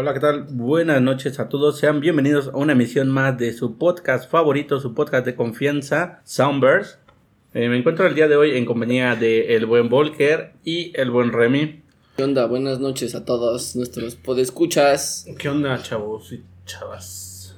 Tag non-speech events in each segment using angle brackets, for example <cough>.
Hola, ¿qué tal? Buenas noches a todos. Sean bienvenidos a una emisión más de su podcast favorito, su podcast de confianza, Soundburst. Eh, me encuentro el día de hoy en compañía de el buen Volker y el buen Remy. ¿Qué onda? Buenas noches a todos nuestros podescuchas. ¿Qué onda, chavos y chavas?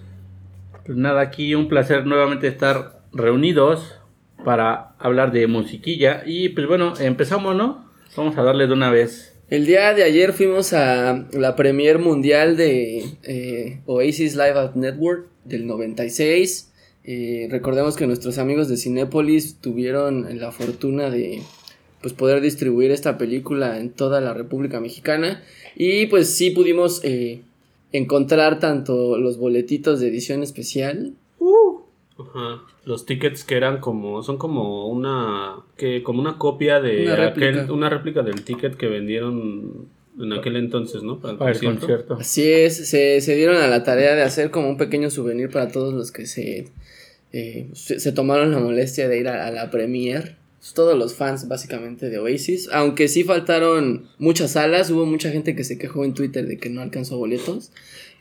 Pues nada, aquí un placer nuevamente estar reunidos para hablar de musiquilla. Y pues bueno, empezamos, ¿no? Vamos a darle de una vez. El día de ayer fuimos a la premier mundial de eh, Oasis Live at Network del 96. Eh, recordemos que nuestros amigos de Cinépolis tuvieron la fortuna de pues poder distribuir esta película en toda la República Mexicana y pues sí pudimos eh, encontrar tanto los boletitos de edición especial Ajá. Los tickets que eran como, son como una, que como una copia de Una réplica. aquel- una réplica del ticket que vendieron en aquel entonces, ¿no? Para el Para el concierto. concierto. Así es, se, se dieron a la tarea de hacer como un pequeño souvenir para todos los que se, eh, se, se tomaron la molestia de ir a, a la premier. Todos los fans básicamente de Oasis. Aunque sí faltaron muchas salas, hubo mucha gente que se quejó en Twitter de que no alcanzó boletos.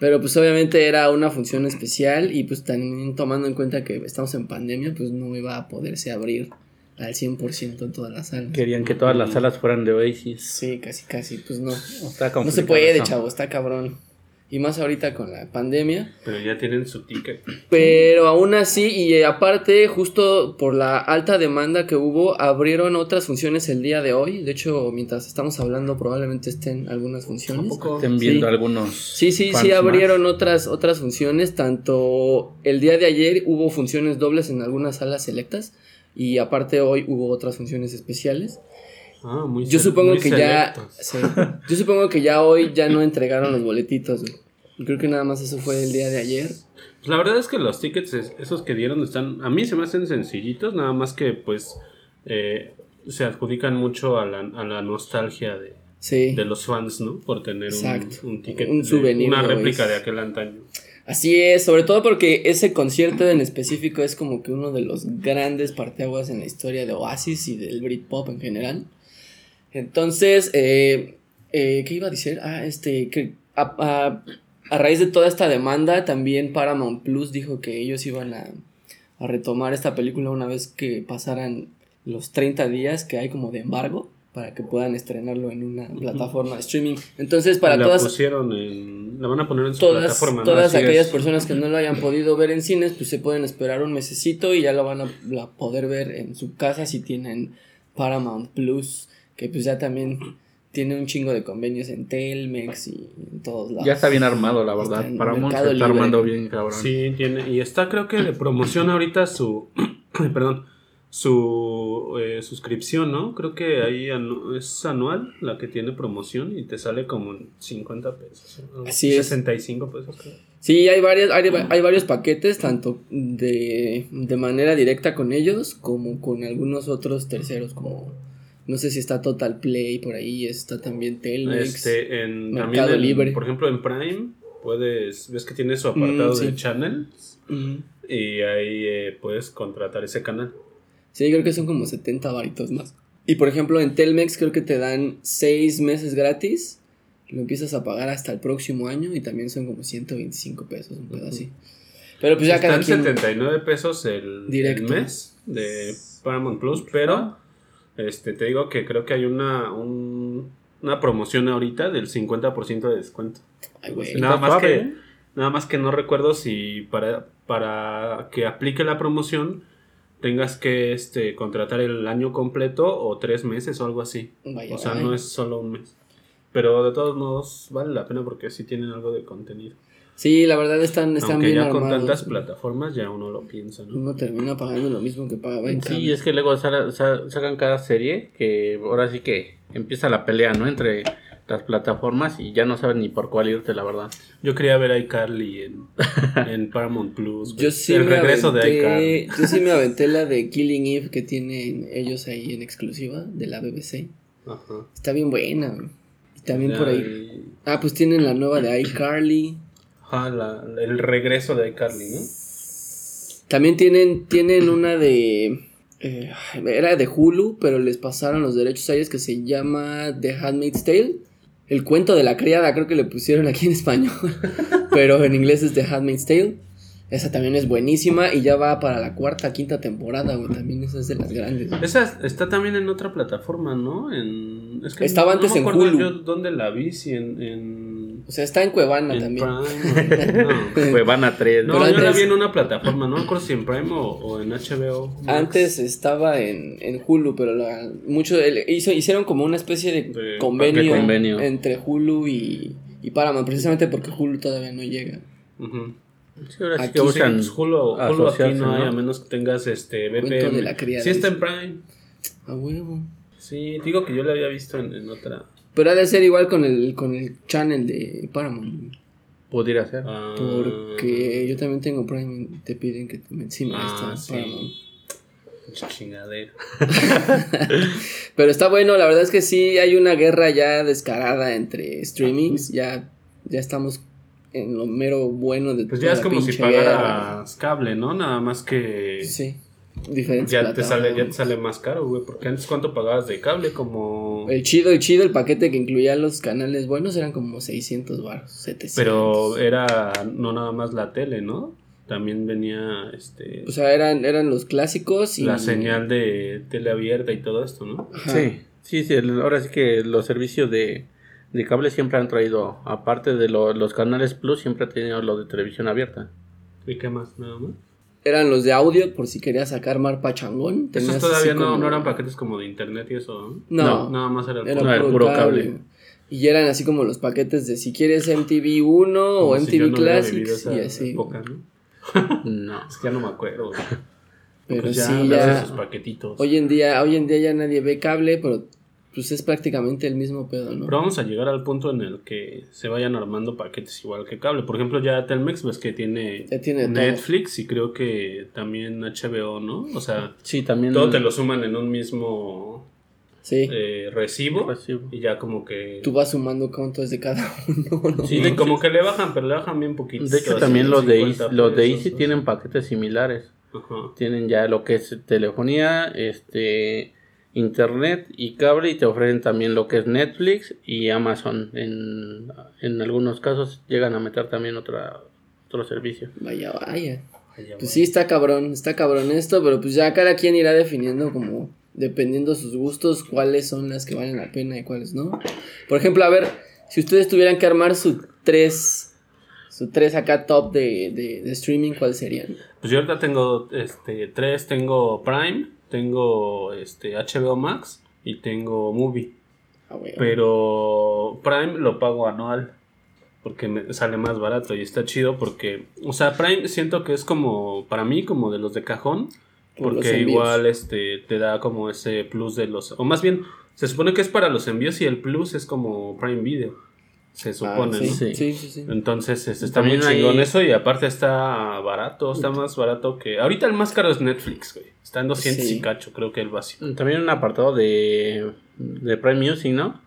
Pero pues obviamente era una función especial y pues también tomando en cuenta que estamos en pandemia, pues no iba a poderse abrir al 100% en todas las salas. Querían que todas las salas fueran de Oasis. Sí, casi, casi, pues no. Está No se puede, eso. chavo, está cabrón. Y más ahorita con la pandemia. Pero ya tienen su ticket. Pero aún así, y aparte, justo por la alta demanda que hubo, abrieron otras funciones el día de hoy. De hecho, mientras estamos hablando, probablemente estén algunas funciones. Estén viendo Sí. algunos. Sí, sí, sí más. abrieron otras, otras funciones. Tanto el día de ayer hubo funciones dobles en algunas salas selectas. Y aparte hoy hubo otras funciones especiales. Ah, muy Yo supongo muy que ya. sí. Yo supongo que ya hoy ya no entregaron los boletitos, güey. Creo que nada más eso fue el día de ayer. Pues la verdad es que los tickets, es- esos que dieron, están, a mí se me hacen sencillitos, nada más que pues eh, se adjudican mucho a la, a la nostalgia de, Sí. de los fans, ¿no? Por tener un, ticket, Un de- souvenir una réplica de aquel antaño. Así es, sobre todo porque ese concierto en específico es como que uno de los grandes parteaguas en la historia de Oasis y del Britpop en general. Entonces, eh, eh, ¿qué iba a decir? Ah, este, que a, a- a raíz de toda esta demanda, también Paramount Plus dijo que ellos iban a, a retomar esta película una vez que pasaran los 30 días que hay como de embargo para que puedan estrenarlo en una plataforma de streaming. Entonces, para la todas pusieron en, la van a poner en su todas, plataforma. todas aquellas es. personas que no lo hayan podido ver en cines, pues se pueden esperar un mesecito y ya lo van a la poder ver en su casa si tienen Paramount Plus, que pues ya también tiene un chingo de convenios en Telmex y en todos lados. Ya está bien armado, la Está verdad. en Paramount se está armando bien, cabrón. Sí, tiene. Y está, creo que de promoción ahorita su. <clears throat> perdón. Su eh, suscripción, ¿no? Creo que ahí anu- es anual la que tiene promoción y te sale como en 50 pesos. ¿no? Así es. 65 pesos, creo. Sí, hay, varias, hay, hay varios paquetes, tanto de, de manera directa con ellos como con algunos otros terceros, como no sé si está Total Play por ahí, está también Telmex. Este, en, Mercado también en- Libre. por ejemplo, en Prime, puedes. Ves que tiene su apartado Mm, sí. de channel Ujú. y ahí eh, puedes contratar ese canal. Sí, creo que son como 70 varitos más. Y por ejemplo, en Telmex creo que te dan 6 meses gratis. Lo empiezas a pagar hasta el próximo año y también son como 125 pesos, un pedo así. Pero pues ya Está cada en quien... 79 pesos el, el mes de Paramount Plus, pero este te digo que creo que hay una un- una promoción ahorita del 50% de descuento. Ay, güey. Nada más suave, que ¿eh? nada más que no recuerdo si para para que aplique la promoción tengas que este contratar el año completo o tres meses o algo así. Vaya, O sea, vaya. no es solo un mes. Pero de todos modos vale la pena porque sí tienen algo de contenido. Sí, la verdad están, están Aunque bien ya con armados. tantas plataformas ya uno lo piensa, ¿no? Uno termina pagando lo mismo que pagaba en Sí, cable. es que luego sa- sa- sacan cada serie que ahora sí que empieza la pelea, ¿no? Entre las plataformas y ya no saben ni por cuál irte, la verdad. Yo quería ver a iCarly en, <laughs> en Paramount Plus. Yo sí, el me regreso de aventé, iCarly. yo sí me <laughs> aventé la de Killing Eve que tienen ellos ahí en exclusiva de la BBC. Ajá. Está bien buena. Y también Ya, por ahí. y- Ah, pues tienen la nueva de iCarly. Ajá, la- el regreso de iCarly, ¿no? También tienen, tienen una de. eh, era de Hulu, pero les pasaron los derechos a ellos que se llama The Handmaid's Tale. El cuento de la criada, creo que le pusieron aquí en español. <laughs> pero en inglés es The Handmaid's Tale. Esa también es buenísima y ya va para la cuarta, quinta temporada, güey. También esa es de las grandes. Esa está también en otra plataforma, ¿no? En, es que Estaba antes me en acuerdo Hulu. yo dónde la vi, si en... en... O sea, está en Cuevana en también. Prime, <laughs> no. Cuevana 3. No, Pero yo la vi en una plataforma, no me acuerdo si en Prime o, o en HBO. Max. Antes estaba en, en Hulu, pero la, mucho, el- hizo, hicieron como una especie de, De convenio, entre Hulu y, y Paramount, precisamente porque Hulu todavía no llega. Ujú. Sí, ahora sí Aquí que usan pues, Hulu, Hulu aquí no hay, ¿no? a menos que tengas este criada, Sí está en. Prime. A huevo. Sí, digo que yo la había visto en, en otra. Pero ha de ser igual con el, con el channel de Paramount. Pudiera ser. Ah, Porque yo también tengo Prime y te piden que te encima Ah, está sí. Paramount. pinche chingadera. <laughs> Pero está bueno, la verdad es que sí hay una guerra ya descarada entre streamings. Ya, ya estamos en lo mero bueno de Pues toda ya es como si guerra. pagaras cable, ¿no? Nada más que. Sí, diferentes Ya te, sale, ya te sale más caro, güey. Porque antes, ¿cuánto pagabas de cable? Como. El chido, el chido, el paquete que incluía los canales buenos eran como 600 baros, 700. Pero era no nada más la tele, ¿no? También venía este O sea, eran, eran los clásicos y... la señal de tele abierta y todo esto, ¿no? Ajá. Sí, sí, sí. el- ahora sí que los servicios de, de cable siempre han traído, aparte de lo- los canales Plus, siempre han tenido lo de televisión abierta. ¿Y qué más? Nada más. Eran los de audio, por si querías sacar mar pachangón. Esos todavía no, como- no eran paquetes como de internet y eso, ¿no? No, Nada más era el era puro, puro cable. cable. Y eran así como los paquetes de si quieres MTV 1 o si MTV no Classics y así. época, ¿no? No. <laughs> Es que ya no me acuerdo. Pero Pues ya, sí, ya... esos paquetitos. Hoy en día, hoy en día ya nadie ve cable, pero pues es prácticamente el mismo pedo, ¿no? Pero vamos a llegar al punto en el que se vayan armando paquetes igual que cable. Por ejemplo, ya Telmex ves que tiene, Ya tiene todo. Netflix y creo que también HBO, ¿no? O sea, Sí, también. todo te lo suman en un mismo Sí. eh, recibo, Recibo. y ya como que... Tú vas sumando cuánto es de cada <laughs> uno, ¿no? Sí, como que le bajan, pero le bajan bien poquito. De hecho, también los de, 50 Easy- los de Easy tienen paquetes similares. Ajá. Tienen ya lo que es telefonía, este internet y cable y te ofrecen también lo que es Netflix y Amazon. En, en algunos casos llegan a meter también otra, otro servicio. Vaya, vaya. Ay, ya Pues sí, está cabrón, está cabrón esto, pero pues ya cada quien irá definiendo como, dependiendo sus gustos, cuáles son las que valen la pena y cuáles no. Por ejemplo, a ver, si ustedes tuvieran que armar su tres, su tres acá top de, de, de streaming, ¿cuáles serían? Pues yo ahorita tengo este tres, tengo Prime, tengo este HBO Max y tengo Movie. Ah, güey. Pero Prime lo pago anual. Porque me sale más barato y está chido porque, o sea, Prime siento que es como, para mí, como de los de cajón. Porque igual este te da como ese plus de los, o más bien, se supone que es para los envíos y el plus es como Prime Video. Se Ah, supone, sí, ¿no? sí, Sí. sí, sí. Entonces este, está También muy chingón hay- eso y aparte está barato, está más barato que... Ahorita el más caro es Netflix, güey. Está en 200 Sí. y cacho, creo que el básico. También un apartado de, de Prime Music, ¿no?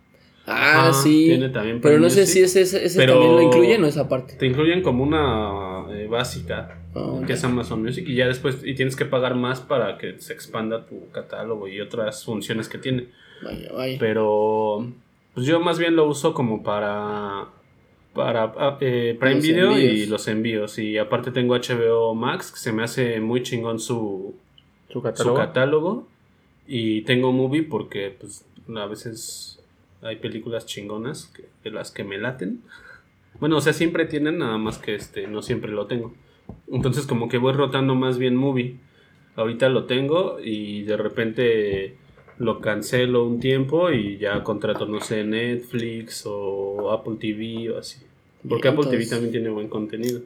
Ah, sí. tiene también pero no sé si ese, ese, ese pero- también lo incluyen o esa parte. Te incluyen como una eh, básica, Ah, que es Amazon Music, y ya después y tienes que pagar más para que se expanda tu catálogo y otras funciones que tiene. Vaya, vaya. Pero pues yo más bien lo uso como para para ah, eh, Prime Los Video y los envíos. Y aparte tengo HBO Max, que se me hace muy chingón su, Su su catálogo. catálogo. Y tengo Movie porque pues a veces hay películas chingonas que- de las que me laten. <laughs> Bueno, o sea, siempre tienen, nada más que este, no siempre lo tengo. Entonces como que voy rotando más bien Movie. Ahorita lo tengo y de repente lo cancelo un tiempo y ya contrato, no sé, Netflix o Apple TV o así. Porque Apple TV también tiene buen contenido.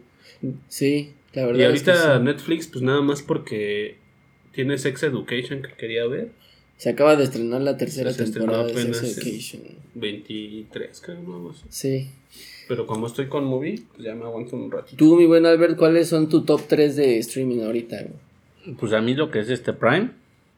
Sí, la verdad. Y es que ahorita sí. Netflix, pues nada más porque tiene Sex Education que quería ver. Se acaba de estrenar la tercera Se estrenó temporada de Sex apenas, Education. 23, creo, no más. Sí. Pero como estoy con Movie, pues ya me aguanto un ratito. Tú, mi buen Albert, ¿cuáles son tu top 3 de streaming ahorita? güey? Pues a mí lo que es este Prime.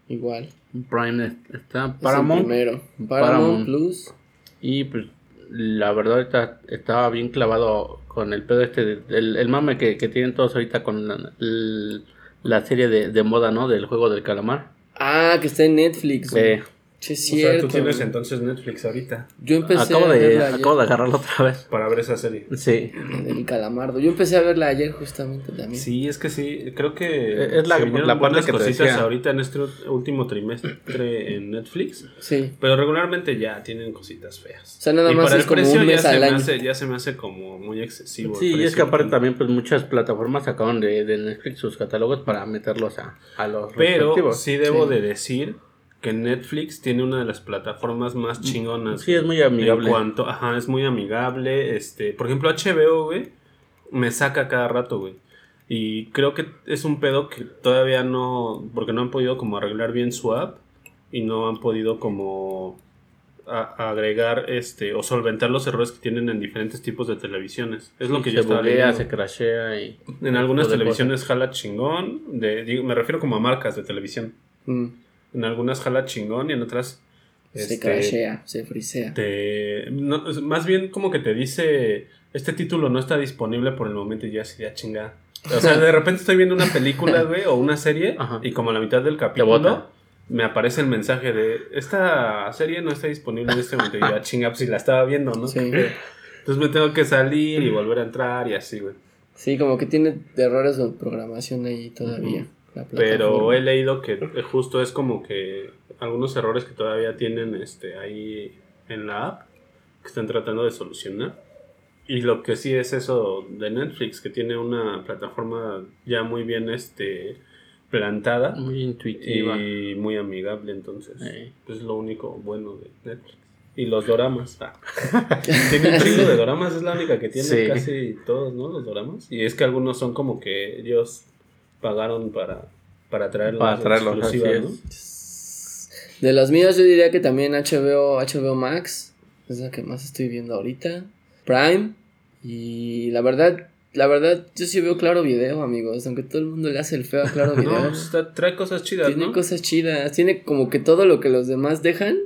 Igual. Prime es- está Es Paramount. primero. Paramount, Paramount. Plus. Y pues la verdad ahorita estaba bien clavado con el pedo este, de- el, el mame que, que tienen todos ahorita con la, el- la serie de, de moda, ¿no? Del juego del calamar. Ah, que está en Netflix. Eh, Sí, es O sea, cierto. tú tienes entonces Netflix ahorita Yo empecé Acabo a de, verla ayer. acabo de agarrarlo otra vez. para ver esa serie. Sí. El calamardo. Yo empecé a verla ayer justamente también. Sí, es que sí, creo que Es la- se la parte que cositas decía. ahorita en este último trimestre en Netflix, Sí. pero regularmente ya tienen cositas feas. O sea, nada Y más para es el como precio un ya se me hace- ya se me hace como muy excesivo. Sí, y es que aparte también pues muchas plataformas sacaron de, de Netflix sus catálogos para meterlos a, a los Pero respectivos. sí debo Sí. de decir que Netflix tiene una de las plataformas más chingonas. Sí, es muy amigable. En cuanto, ajá, es muy amigable. Este, por ejemplo, HBO, güey, me saca cada rato, güey. Y creo que es un pedo que todavía no, porque no han podido como arreglar bien su app y no han podido como a- agregar este o solventar los errores que tienen en diferentes tipos de televisiones. Es lo que yo estaba buguea, se crashea y... En algunas televisiones jala chingón, de, digo, me refiero como a marcas de televisión. Mm. En algunas jala chingón y en otras Se este, crashea, se frisea. te- no, más bien como que te dice este título no está disponible por el momento y ya así ya chinga. O sea, de repente estoy viendo una película, <laughs> güey, o una serie Ajá. y como a la mitad del capítulo me aparece el mensaje de esta serie no está disponible en este momento y ya <laughs> chinga, pues si la estaba viendo, ¿no? Sí. Entonces me tengo que salir y volver a entrar y así, güey. Sí, como que tiene errores de programación ahí todavía. Pero he leído que justo es como que algunos errores que todavía tienen este ahí en la app que están tratando de solucionar. Y lo que sí es eso de Netflix, que tiene una plataforma ya muy bien este plantada Muy intuitiva. y muy amigable, entonces Sí. es lo único bueno de Netflix. Y los doramas. ah. <laughs> tiene un chingo de doramas, es la única que tiene Sí. casi todos, ¿no? Los doramas. Y es que algunos son como que ellos pagaron para, para traerlos. Para. De los míos yo diría que también HBO, HBO Max es la que más estoy viendo ahorita. Prime y la verdad, la verdad yo sí veo Claro Video, amigos, aunque todo el mundo le hace el feo a Claro <laughs> Video. No, pues está- trae cosas chidas, tiene ¿no? cosas chidas, tiene como que todo lo que los demás dejan,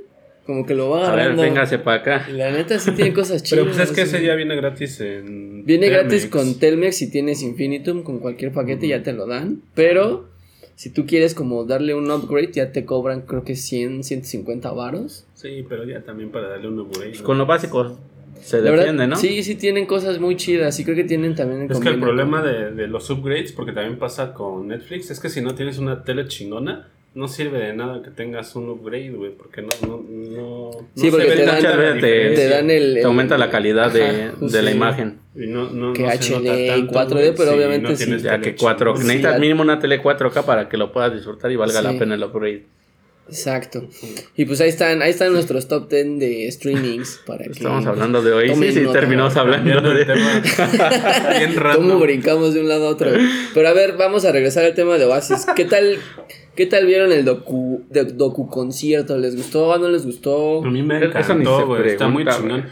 como que lo va A ver, agarrando. véngase para acá. La neta sí tiene cosas chidas. Pero pues es que ese ya viene gratis en. Viene gratis con Telmex si tienes Infinitum, con cualquier paquete ya te lo dan. Pero si tú quieres como darle un upgrade, ya te cobran creo que 100, 150 varos. Sí, pero ya también para darle un upgrade. Pues ¿no? con lo básico se La defiende, verdad, ¿no? Sí, sí tienen cosas muy chidas. Y creo que tienen también Es que el problema con- de, de los upgrades, porque también pasa con Netflix, es que si no tienes una tele chingona, no sirve de nada que tengas un upgrade, güey, porque no, no, no, Sí, no porque se ve te dan- la te- dan el- Te aumenta la calidad de, Ajá, de la imagen. Y no, no, Que no HD y tanto, 4D, güey, pero obviamente no sí. Ya que 4, chingona. Sí, necesitas al- mínimo una tele 4K para que lo puedas disfrutar y valga Sí. la pena el upgrade. Exacto. Y pues ahí están, ahí están nuestros top 10 de streamings para que Estamos hablando de hoy, sí, sí, nota. terminamos hablando de... tema. Bien <laughs> random. ¿Cómo brincamos de un lado a otro? Pero a ver, vamos a regresar al tema de Oasis. ¿Qué tal, qué tal vieron el docu, de, docu concierto? ¿Les gustó? ¿No les gustó? A mí me encantó, güey. Está muy chingón.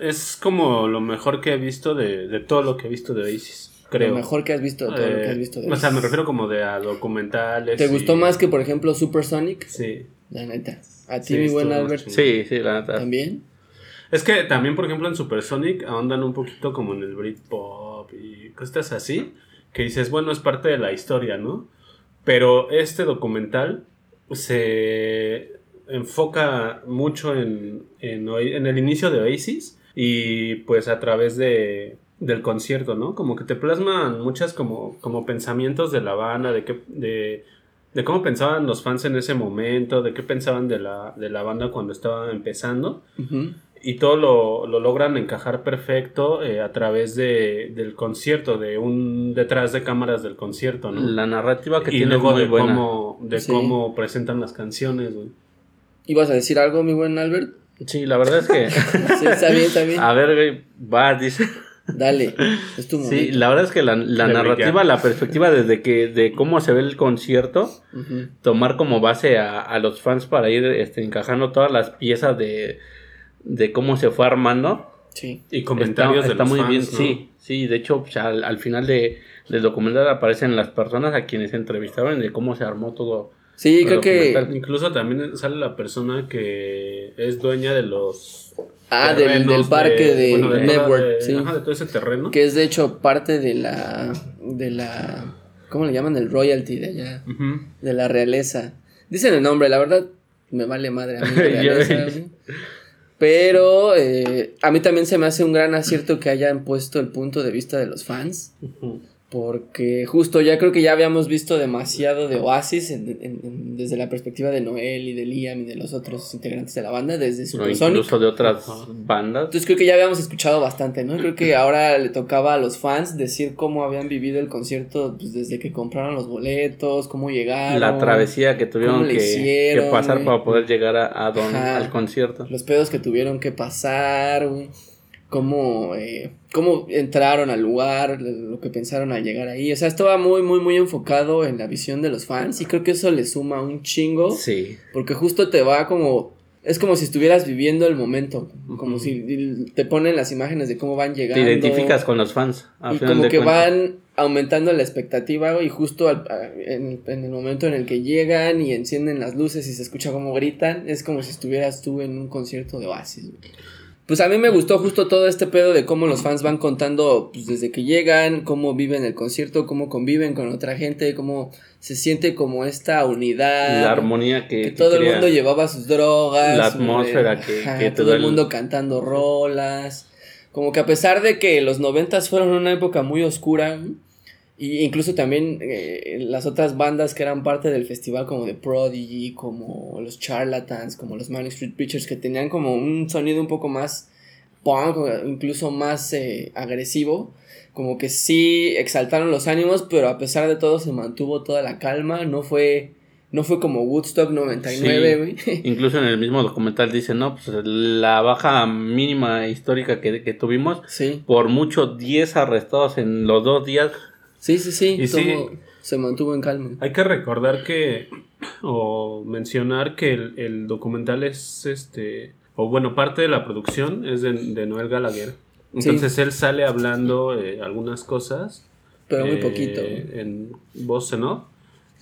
Es como lo mejor que he visto de, de todo lo que he visto de Oasis, creo. Lo mejor que has visto, todo lo que has visto de Eh, O sea, me refiero como de a documentales. ¿Te y- gustó más que, por ejemplo, Supersonic? Sí. La neta. ¿A ti, Sí, mi buen Albert? Sí, sí, la neta. ¿También? Es que también, por ejemplo, en Supersonic ahondan un poquito como en el Britpop y cosas así, que dices, bueno, es parte de la historia, ¿no? Pero este documental se enfoca mucho en, en, el inicio de Oasis y pues a través de, del concierto, ¿no? Como que te plasman muchas como, como pensamientos de la banda, de qué... De, cómo pensaban los fans en ese momento, de qué pensaban de la, de la banda cuando estaba empezando Ujú. Y todo lo, lo logran encajar perfecto eh, a través de, del concierto, de un detrás de cámaras del concierto, ¿no? La narrativa que y tiene luego muy de buena. cómo, de Sí. cómo presentan las canciones, güey. ¿Ibas a decir algo, mi buen Albert? Sí, la verdad es que... <laughs> Sí, está bien, está bien. A ver, güey, va, dice... Dale, <laughs> es tu momento. Sí, la verdad es que la, narrativa, la perspectiva desde que de cómo se ve el concierto, tomar como base a, a los fans para ir este, encajando todas las piezas de, de cómo se fue armando. Sí. Y comentarios está, de está los muy fans, bien, ¿no? sí, sí, de hecho pues, al, al final de, del documental aparecen las personas a quienes entrevistaron de cómo se armó todo. Sí, creo que. Incluso también sale la persona que es dueña de los... Ah, del, del parque de, bueno, Network. de- sí. ajá, de todo ese terreno. Que es de hecho parte de la. De la. ¿Cómo le llaman? El royalty de allá. De la realeza. Dicen el nombre, la verdad. me vale madre a mí. la <laughs> realeza. Pero eh, a mí también se me hace un gran acierto que hayan puesto el punto de vista de los fans. Porque justo ya creo que ya habíamos visto demasiado de Oasis en- en- en- desde la perspectiva de Noel y de Liam y de los otros integrantes de la banda, desde Supersonic. incluso de otras bandas. Entonces creo que ya habíamos escuchado bastante, ¿no? Creo que ahora le tocaba a los fans decir cómo habían vivido el concierto pues, desde que compraron los boletos, cómo llegaron. La travesía que tuvieron ¿Cómo le que, hicieron, que pasar para poder llegar a, a don- Ajá. al concierto. Los pedos que tuvieron que pasar, güey. Cómo, eh, cómo entraron al lugar, lo que pensaron al llegar ahí. O sea, estaba muy, muy, muy enfocado en la visión de los fans y creo que eso le suma un chingo. Sí. Porque justo te va como. Es como si estuvieras viviendo el momento. Como si te ponen las imágenes de cómo van Te llegando. identificas con los fans. Y final como de que van aumentando la expectativa y justo al- en, en el momento en el que llegan y encienden las luces y se escucha cómo gritan, es como si estuvieras tú en un concierto de Oasis. güey. Pues a mí me gustó justo todo este pedo de cómo los fans van contando pues, desde que llegan, cómo viven el concierto, cómo conviven con otra gente, cómo se siente como esta unidad. La armonía que, Que que todo el mundo llevaba sus drogas. La su- atmósfera que- ajá, que te todo el- mundo cantando rolas. Como que a pesar de que los noventas fueron una época muy oscura, y incluso también eh, las otras bandas que eran parte del festival, como The Prodigy, como los Charlatans, como los Manic Street Preachers, que tenían como un sonido un poco más punk, incluso más eh, agresivo, como que sí exaltaron los ánimos, pero a pesar de todo se mantuvo toda la calma, no fue, no fue como Woodstock 99, güey. <laughs> Incluso en el mismo documental dice, no, pues la baja mínima histórica que, que tuvimos, Sí, por mucho 10 arrestados en los dos días. Sí, sí, sí, Y sí. se mantuvo en calma. Hay que recordar que, o mencionar que el, el documental es este, o bueno, parte de la producción es de, de Noel Gallagher. Entonces él sale hablando eh, algunas cosas. Pero muy eh, poquito. En voz off.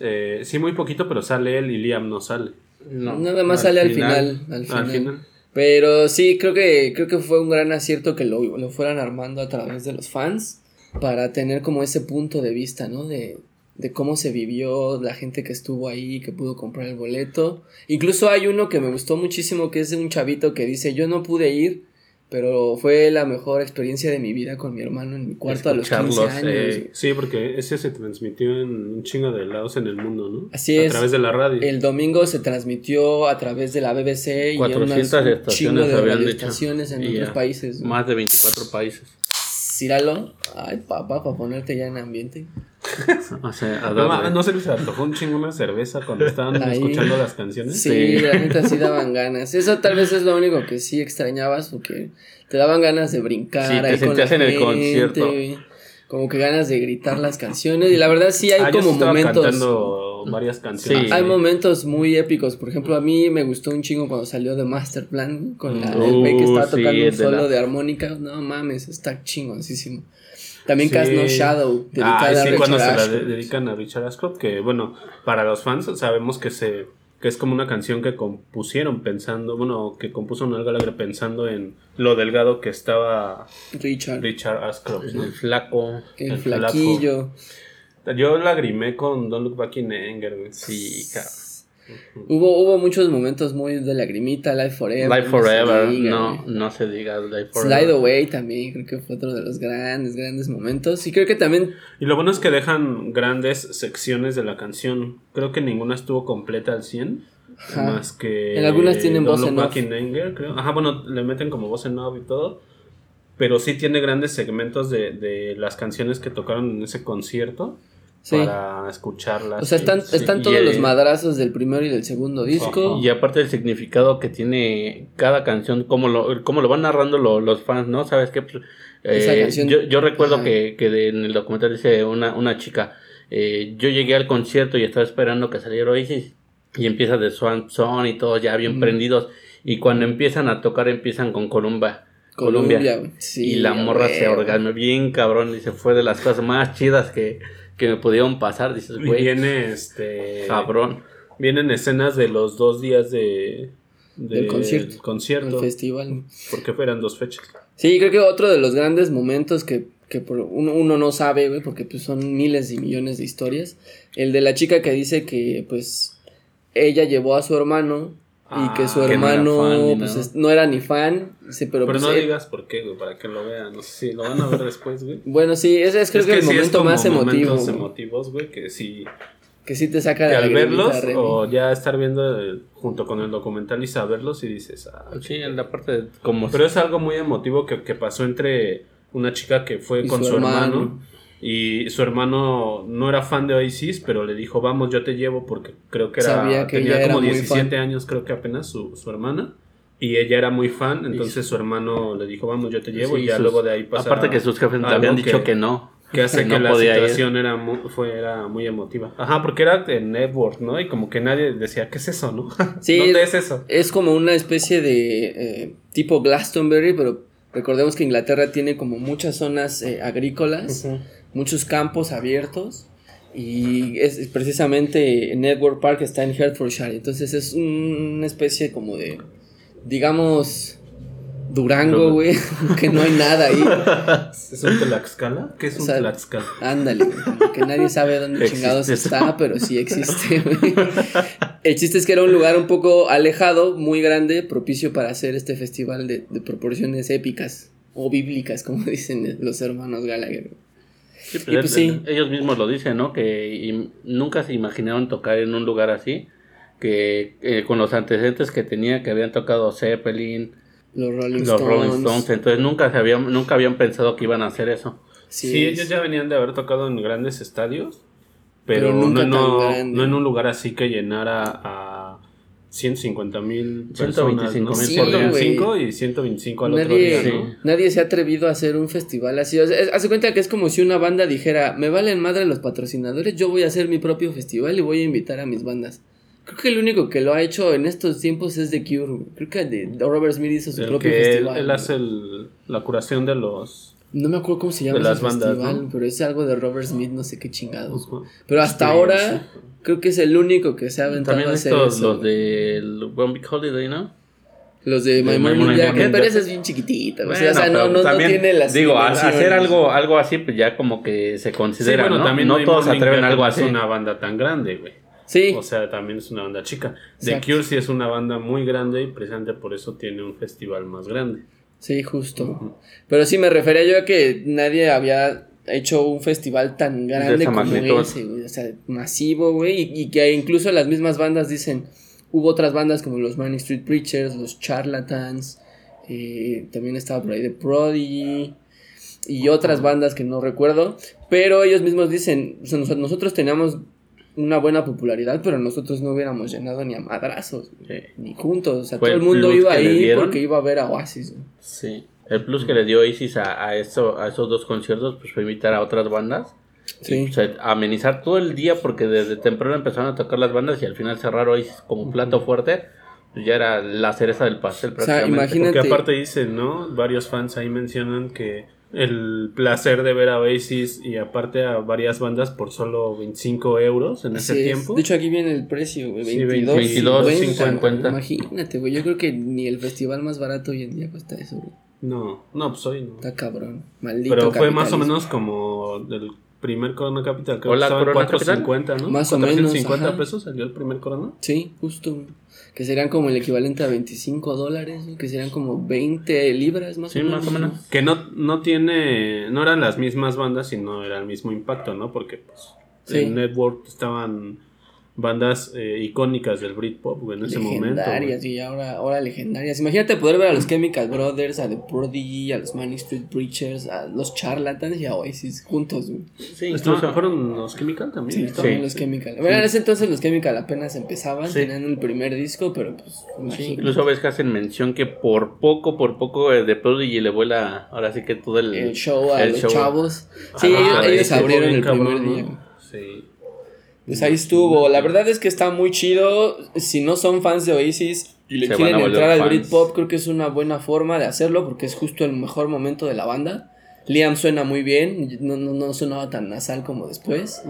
Eh, sí, muy poquito, pero sale él y Liam no sale. No, Nada más sale al final, al Al final. final. Pero sí, creo que, creo que fue un gran acierto que lo, lo fueran armando a través de los fans para tener como ese punto de vista, ¿no? De, de cómo se vivió, la gente que estuvo ahí, que pudo comprar el boleto. Incluso hay uno que me gustó muchísimo, que es de un chavito que dice, yo no pude ir, pero fue la mejor experiencia de mi vida con mi hermano en mi cuarto a los 15 Escucharlos, años. eh, Sí, porque ese se transmitió en un chingo de lados en el mundo, ¿no? Así a es. través de la radio. El domingo se transmitió a través de la BBC y 400 unas- un estaciones chingo de habían radioestaciones en Y otros ya, países. ¿no? Más de 24 países. Círalo. Ay, papá, para ponerte ya en ambiente. O sea, a No, ¿No se les antojó un chingo una cerveza cuando estaban Ahí. escuchando las canciones? Sí, Sí. la neta sí daban ganas. Eso tal vez es lo único que sí extrañabas porque te daban ganas de brincar Sí, te ahí con la sentías en el concierto. Como que ganas de gritar las canciones. Y la verdad sí hay Ah, yo como estaba momentos. cantando varias canciones. Sí. Hay momentos muy épicos. Por ejemplo, a mí me gustó un chingo cuando salió de Masterplan con la, el güey que Uh, estaba sí, tocando un de solo la- de armónica. No mames, está chingoncísimo. También Sí. Cast No Shadow, dedicada Ah, a sí, Richard cuando se la Ashcroft. de- dedican a Richard Ashcroft, que bueno, para los fans sabemos que se que es como una canción que compusieron pensando, bueno, que compuso Noel Gallagher pensando en lo delgado que estaba Richard, Richard Ashcroft. ¿no? El flaco. el, el flaquillo. Yo lagrimé con Don't Look Back in Anger, güey. Sí, cabrón. Hubo, hubo muchos momentos muy de lagrimita, Life Forever. Life no se Forever. diga, no, se diga Life Forever. Slide Away también, creo que fue otro de los grandes, grandes momentos. Y creo que también, Y lo bueno es que dejan grandes secciones de la canción. Creo que ninguna estuvo completa al 100. Ajá. Más que. En algunas tienen Don't voz Look en Back off. in Anger, creo. Ajá, bueno, le meten como voz en off y todo. Pero sí tiene grandes segmentos de, de las canciones que tocaron en ese concierto. Sí. Para escucharlas. O sea, están, sí, están y todos el- los madrazos del primero y del segundo disco. Y aparte del significado que tiene cada canción, cómo lo, cómo lo van narrando lo- los fans, ¿no? ¿Sabes qué? Pues, Esa eh, canción- yo, yo recuerdo Ajá. que, que de- en el documental dice una, una chica, eh, yo llegué al concierto y estaba esperando que saliera Oasis y empieza de Swan Song y todos ya bien prendidos y cuando empiezan a tocar empiezan con Columba. Güey. Sí, y la morra se orgasmó bien cabrón, dice, fue de las cosas más chidas que, que me pudieron pasar, dices, Y güey, viene este. cabrón. Vienen escenas de los dos días de. de- Del concierto. concierto, El festival. porque eran dos fechas. Sí, creo que otro de los grandes momentos que, que por- uno, uno no sabe, güey, porque pues son miles y millones de historias. El de la chica que dice que pues ella llevó a su hermano y que su Ah, que no era hermano fan pues, es- no era ni fan. Sí, pero, Pero pues, no él- digas por qué, güey, para que lo vean. No sé si lo van a ver después, güey. <laughs> Bueno, sí, ese es creo que, el sí momento más emotivo. momentos güey, emotivos, güey, que sí. Que sí te saca de la al verlos o ya estar viendo el- junto con el documental y saberlos y dices, ah, Sí, en la parte de como Pero es algo muy emotivo que, que pasó entre una chica que fue Y con su su, hermano. hermano. Y su hermano no era fan de Oasis, pero le dijo, vamos, yo te llevo porque creo que era, Sabía que tenía era como muy 17 fan. años creo que apenas su, su hermana. Y ella era muy fan, entonces su hermano le dijo, vamos, yo te llevo Sí, y ya sus- luego de ahí pasa Aparte que sus jefes le algo habían dicho que, no. que hace que la ir. situación era muy, fue, era muy emotiva. Ajá, porque era de network, ¿no? Y como que nadie decía, ¿qué es eso, no? <laughs> Sí, ¿Dónde es eso? Es como una especie de eh, tipo Glastonbury, pero recordemos que Inglaterra tiene como muchas zonas eh, agrícolas, muchos campos abiertos. Y es precisamente Network Park está en Hertfordshire. Entonces es un- una especie como de, digamos, Durango, güey, <laughs> que no hay nada ahí. <laughs> ¿Es un Tlaxcala? ¿Qué es un O sea, Tlaxcala? Ándale, que nadie sabe dónde Existe chingados eso. está, <laughs> pero sí existe, güey. El chiste es que era un lugar un poco alejado, muy grande, propicio para hacer este festival de, de proporciones épicas o bíblicas, como dicen los hermanos Gallagher. Sí, pues, Y pues sí. Ellos mismos lo dicen, ¿no? Que y nunca se imaginaron tocar en un lugar así. Que eh, con los antecedentes que tenía, que habían tocado Zeppelin, Los Rolling los Stones. Rolling Stones. Entonces nunca, se habían, nunca habían pensado que iban a hacer eso. Sí, Sí, es- ellos ya venían de haber tocado en grandes estadios, Pero pero, nunca no, no, no en un lugar así que llenara a 150 mil 125,000 personas, Sí, ¿no? por día güey. 5 y 125 al otro Nadie, día, ¿no? nadie se ha atrevido a hacer un festival así. O sea, es- hace cuenta que es como si una banda dijera, me valen madre los patrocinadores, yo voy a hacer mi propio festival y voy a invitar a mis bandas. Creo que el único que lo ha hecho en estos tiempos es The Cure. Creo que de- Robert Smith hizo su El propio que él, festival. él hace el- la curación de los... No me acuerdo cómo se llama de ese bandas, festival, ¿no? pero es algo de Robert Smith, no sé qué chingados. güey. Ujú. Pero hasta Sí, ahora sí. creo que es el único que se ha aventado También a hacer estos, eso. los de One Big Holiday, ¿no? Los de My de My Morning Jacket, Jacket. pero esa es bien chiquitita. güey. o sea, no, no, no tiene las Digo, hacer algo, algo así, pues ya como que se Sí, considera, bueno, ¿no? también no todos atreven algo así. Es una banda tan grande, güey. Sí, O sea, también es una banda chica. The. Cure sí es una banda muy grande y precisamente por eso tiene un festival más grande. Sí, justo. Pero sí me refería yo a que nadie había hecho un festival tan grande como magnitud. ese, güey. O sea, masivo, güey. Y, y que incluso las mismas bandas dicen, hubo otras bandas como los Manning Street Preachers, los Charlatans, eh, también estaba por ahí The Prodigy y otras bandas que no recuerdo. Pero ellos mismos dicen, o sea, nos- nosotros teníamos una buena popularidad, pero nosotros no hubiéramos llenado ni a madrazos, güey, Sí. ni juntos. O sea, Fue todo el el mundo iba ahí porque iba a ver a Oasis. güey. Sí. El plus que le dio Isis a, a, eso, a esos dos conciertos, pues fue invitar a otras bandas. Sí. Y, pues, amenizar todo el día porque desde temprano empezaron a tocar las bandas y al final cerrar Oasis como plato fuerte. Pues ya era la cereza del pastel sea, prácticamente. imagínate- Porque aparte dicen, ¿no? Varios fans ahí mencionan que el placer de ver a Oasis y aparte a varias bandas por solo 25 euros en ese es. tiempo. De hecho, aquí viene el precio, güey. Sí, 22, 22, 50. 50. Imagínate, güey. Yo creo que ni el festival más barato hoy en día cuesta eso, güey. No, no, pues hoy no. Está cabrón. Maldito. Pero fue más o menos como del primer Corona Capital. Creo Hola, que estaba en Corona 450, ¿no? Más o menos, 450 ajá. pesos salió el primer Corona. Sí, justo. güey. Que serían como el equivalente a 25 dólares, que serían como 20 libras más Sí, o menos. más o menos. Que no, no tiene, no eran las mismas bandas, sino era el mismo impacto, ¿no? Porque pues Sí. en Network estaban bandas eh, icónicas del Britpop güey, en ese momento. legendarias y ahora, ahora legendarias. Imagínate poder ver a los Chemical Brothers, a The Prodigy, a los Manic Street Preachers, a los Charlatans y a Oasis juntos, güey. Sí. ¿Fueron los Chemical también? Sí, estaban? los Chemical. Bueno, en ese entonces los Chemical apenas empezaban, Sí. tenían el primer disco, pero pues. Sí, imagínate. incluso ves que hacen mención que por poco, por poco eh, de Prodigy le vuela ahora sí que todo el, el show a el los show. chavos. Sí, Ah, ellos, ahí ellos abrieron el primer día. Sí. Pues ahí estuvo. La verdad es que está muy chido. Si no son fans de Oasis y le quieren entrar al. Britpop, creo que es una buena forma de hacerlo porque es justo el mejor momento de la banda. Liam suena muy bien, no, no, no sonaba tan nasal como después,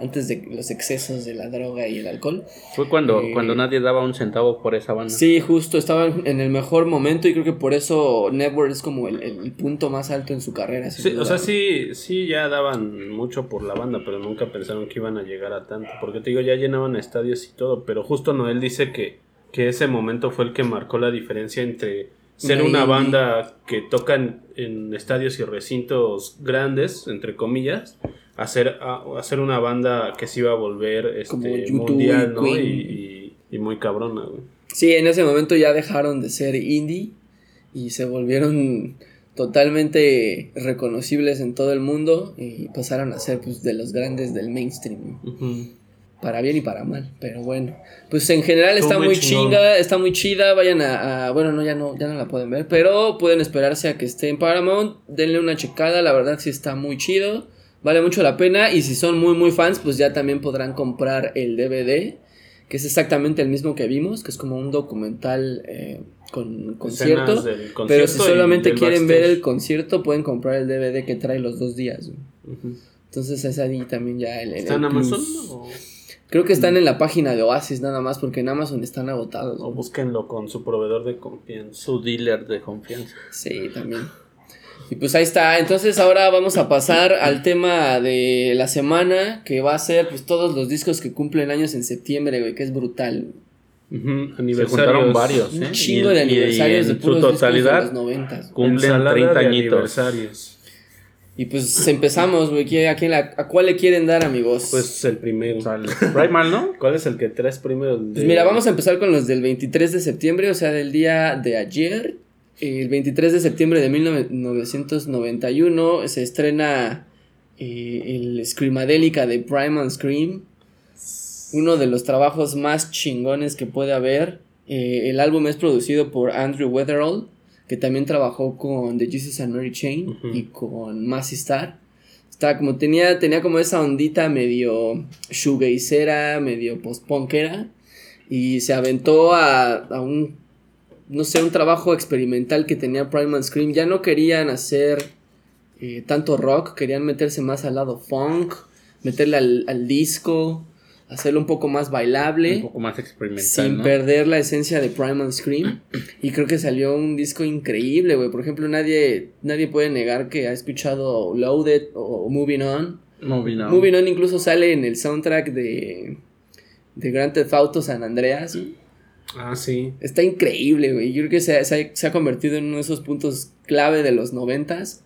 antes de los excesos de la droga y el alcohol. Fue cuando, Eh, cuando nadie daba un centavo por esa banda. Sí, justo, estaban en el mejor momento y creo que por eso Network es como el, el punto más alto en su carrera. Sí, o sea, sí, sí ya daban mucho por la banda, pero nunca pensaron que iban a llegar a tanto. Porque te digo, ya llenaban estadios y todo, pero justo Noel dice que que ese momento fue el que marcó la diferencia entre ser Una banda que toca en, en estadios y recintos grandes, entre comillas, a ser una banda que se iba a volver este, YouTube mundial, y ¿no? Y, Queen. y- y muy cabrona, güey. Sí, en ese momento ya dejaron de ser indie y se volvieron totalmente reconocibles en todo el mundo y pasaron a ser pues de los grandes del mainstream. Para bien y para mal, pero bueno. Pues en general está muy chinga, está muy chida, vayan a, a- bueno, no ya no ya no la pueden ver, pero pueden esperarse a que esté en Paramount, denle una checada, la verdad sí está muy chido, vale mucho la pena y si son muy muy fans, pues ya también podrán comprar el DVD, que es exactamente el mismo que vimos, que es como un documental eh, con concierto. Pero si solamente quieren ver el concierto, pueden comprar el DVD que trae los dos días. Entonces es ahí también ya el, el- ¿Está en. Amazon? O, Creo que están en la página de Oasis nada más porque en Amazon están agotados. o búsquenlo con su proveedor de confianza. Su dealer de confianza. Sí, también. Y pues ahí está. Entonces ahora vamos a pasar al tema de la semana que va a ser pues todos los discos que cumplen años en septiembre, güey, que es brutal. Se Aniversarios. juntaron varios, Un ¿eh? chingo Y- de y- y aniversarios de en su puros discos de totalidad los noventas. cumplen Ensalada 30 de añitos. aniversarios. Y pues empezamos, güey. ¿Quién- ¿A, quién la- ¿A cuál le quieren dar, amigos? Pues el primero. Primal, ¿no? <laughs> ¿Cuál es el que traes primero? Pues mira, vamos a empezar con los del 23 de septiembre, o sea, del día de ayer. El 23 de septiembre de 1991 se estrena eh, el Screamadelica de Primal Scream. Uno de los trabajos más chingones que puede haber. Eh, el álbum es producido por Andrew Weatherall, que también trabajó con The Jesus and Mary Chain y con Massey Star. Estaba como tenía, tenía como esa ondita medio shoegazera, medio post-punkera. Y se aventó a, a un, no sé, un trabajo experimental que tenía Primal Scream. Ya no querían hacer eh, tanto rock, querían meterse más al lado funk, meterle al, al disco, hacerlo un poco más bailable Un poco más experimental, sin ¿no? perder la esencia de Primal Scream. <clears throat> Y creo que salió un disco increíble, güey. Por ejemplo, nadie, nadie puede negar que ha escuchado Loaded o Moving On. Moving on. Moving On incluso sale en el soundtrack de, de Grand Theft Auto San Andreas. Ah, sí. Está increíble, güey. Yo creo que se, ha- se ha- se ha convertido en uno de esos puntos clave de los noventas.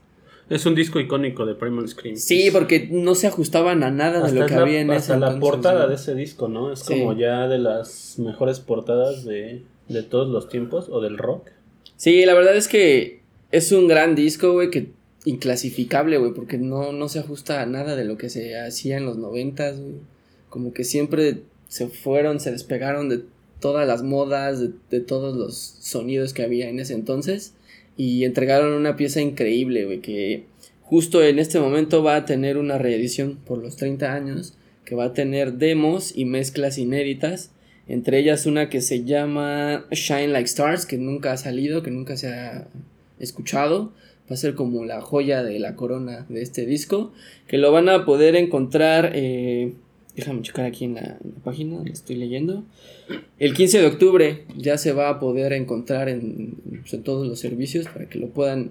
Es un disco icónico de Primal Scream. Sí, porque no se ajustaban a nada de lo que la, había en hasta ese la entonces, portada de ese disco, ¿no? Es Sí. como ya de las mejores portadas de, de todos los tiempos o del rock. Sí, la verdad es que es un gran disco, güey, que inclasificable, güey, porque no, no se ajusta a nada de lo que se hacía en los noventas, güey. Como que siempre se fueron, se despegaron de todas las modas, de, de todos los sonidos que había en ese entonces y entregaron una pieza increíble, güey, que justo en este momento va a tener una reedición por los 30 años, que va a tener demos y mezclas inéditas entre ellas una que se llama Shine Like Stars, que nunca ha salido, que nunca se ha escuchado. Va a ser como la joya de la corona de este disco. Que lo van a poder encontrar. eh, déjame checar aquí en la, en la página donde estoy leyendo. El 15 de octubre ya se va a poder encontrar en, pues, en todos los servicios para que lo puedan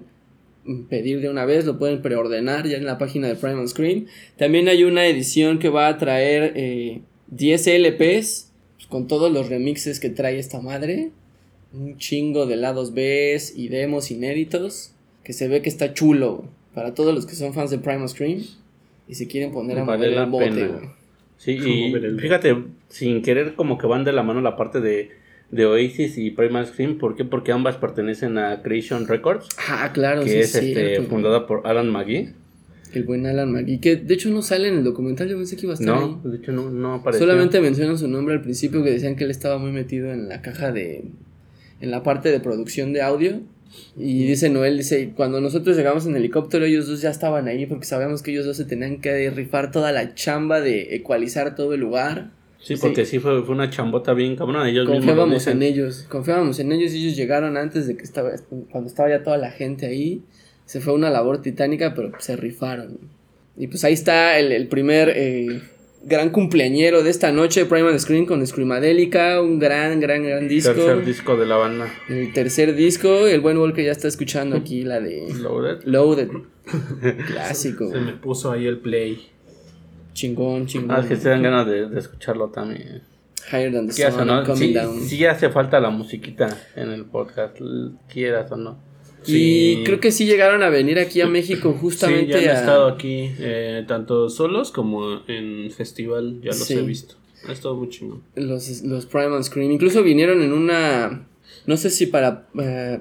pedir de una vez, lo pueden preordenar ya en la página de Primal Screen. También hay una edición que va a traer eh, 10 LPs pues, con todos los remixes que trae esta madre. Un chingo de lados B y demos inéditos. Que se ve que está chulo para todos los que son fans de Primal Scream y se quieren poner a mover el bote. pena. Sí, <laughs> y fíjate, sin querer como que van de la mano la parte de, de Oasis y Primal Scream. ¿Por qué? Porque ambas pertenecen a Creation Records, Ah, claro, que sí, es sí, este, fundada por Alan McGee. El buen Alan McGee, que de hecho no sale en el documental, yo pensé que iba a estar No, ahí. de hecho no, no apareció. Solamente mencionan su nombre al principio que decían que él estaba muy metido en la caja de... en la parte de producción de audio. Y dice Noel, dice, cuando nosotros llegamos en helicóptero ellos dos ya estaban ahí porque sabíamos que ellos dos se tenían que rifar toda la chamba de ecualizar todo el lugar. Sí, porque sí, fue, fue una chambota bien cabrona. Ellos Confiábamos en ellos, confiábamos en ellos y ellos llegaron antes de que estaba, cuando estaba ya toda la gente ahí. Se fue una labor titánica, pero se rifaron. Y pues ahí está el, el primer eh, gran cumpleañero de esta noche, Primal Screen con Screamadelica, un gran, gran, gran disco. Tercer disco de la banda. El tercer disco, el buen Volker ya está escuchando aquí la de Loaded. Loaded. <laughs> Clásico, Se me puso ahí el play. chingón, chingón. Ah, es que se dan ganas de, de escucharlo también. Higher Than the Sun, no, Coming sí, Down. sí hace falta la musiquita en el podcast, quieras o no. Y Sí. creo que sí llegaron a venir aquí a México Sí, justamente ya han a... estado aquí, eh, tanto solos como en festival, ya los Sí. he visto. Ha estado muy chingón. los, los Primal Scream. Incluso vinieron en una. No sé si para. eh,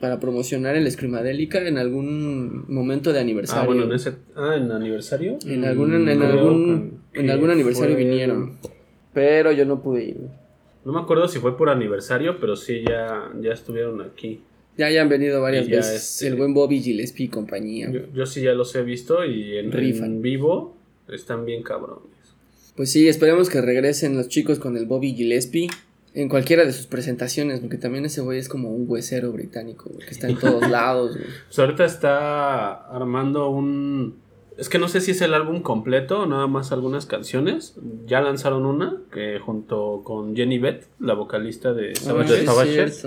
para promocionar el Screamadélica en algún momento de aniversario. Ah, bueno, en ese... Ah, ¿en aniversario? En algún, en, Creo algún, en algún aniversario fue- vinieron. Pero yo no pude ir. No me acuerdo si fue por aniversario, pero sí ya, ya estuvieron aquí. Ya hayan venido varias ya, veces. este- El buen Bobby Gillespie y compañía. Yo, yo sí ya los he visto y en, vivo están bien cabrones. Pues sí, esperemos que regresen los chicos con el Bobby Gillespie. En cualquiera de sus presentaciones, porque también ese güey es como un huesero británico, güey, que está en todos <laughs> lados, güey. Pues ahorita está armando un... Es que no sé si es el álbum completo o nada más algunas canciones. Ya lanzaron una que junto con Jenny Beth, la vocalista de Ah, Savage sí, es.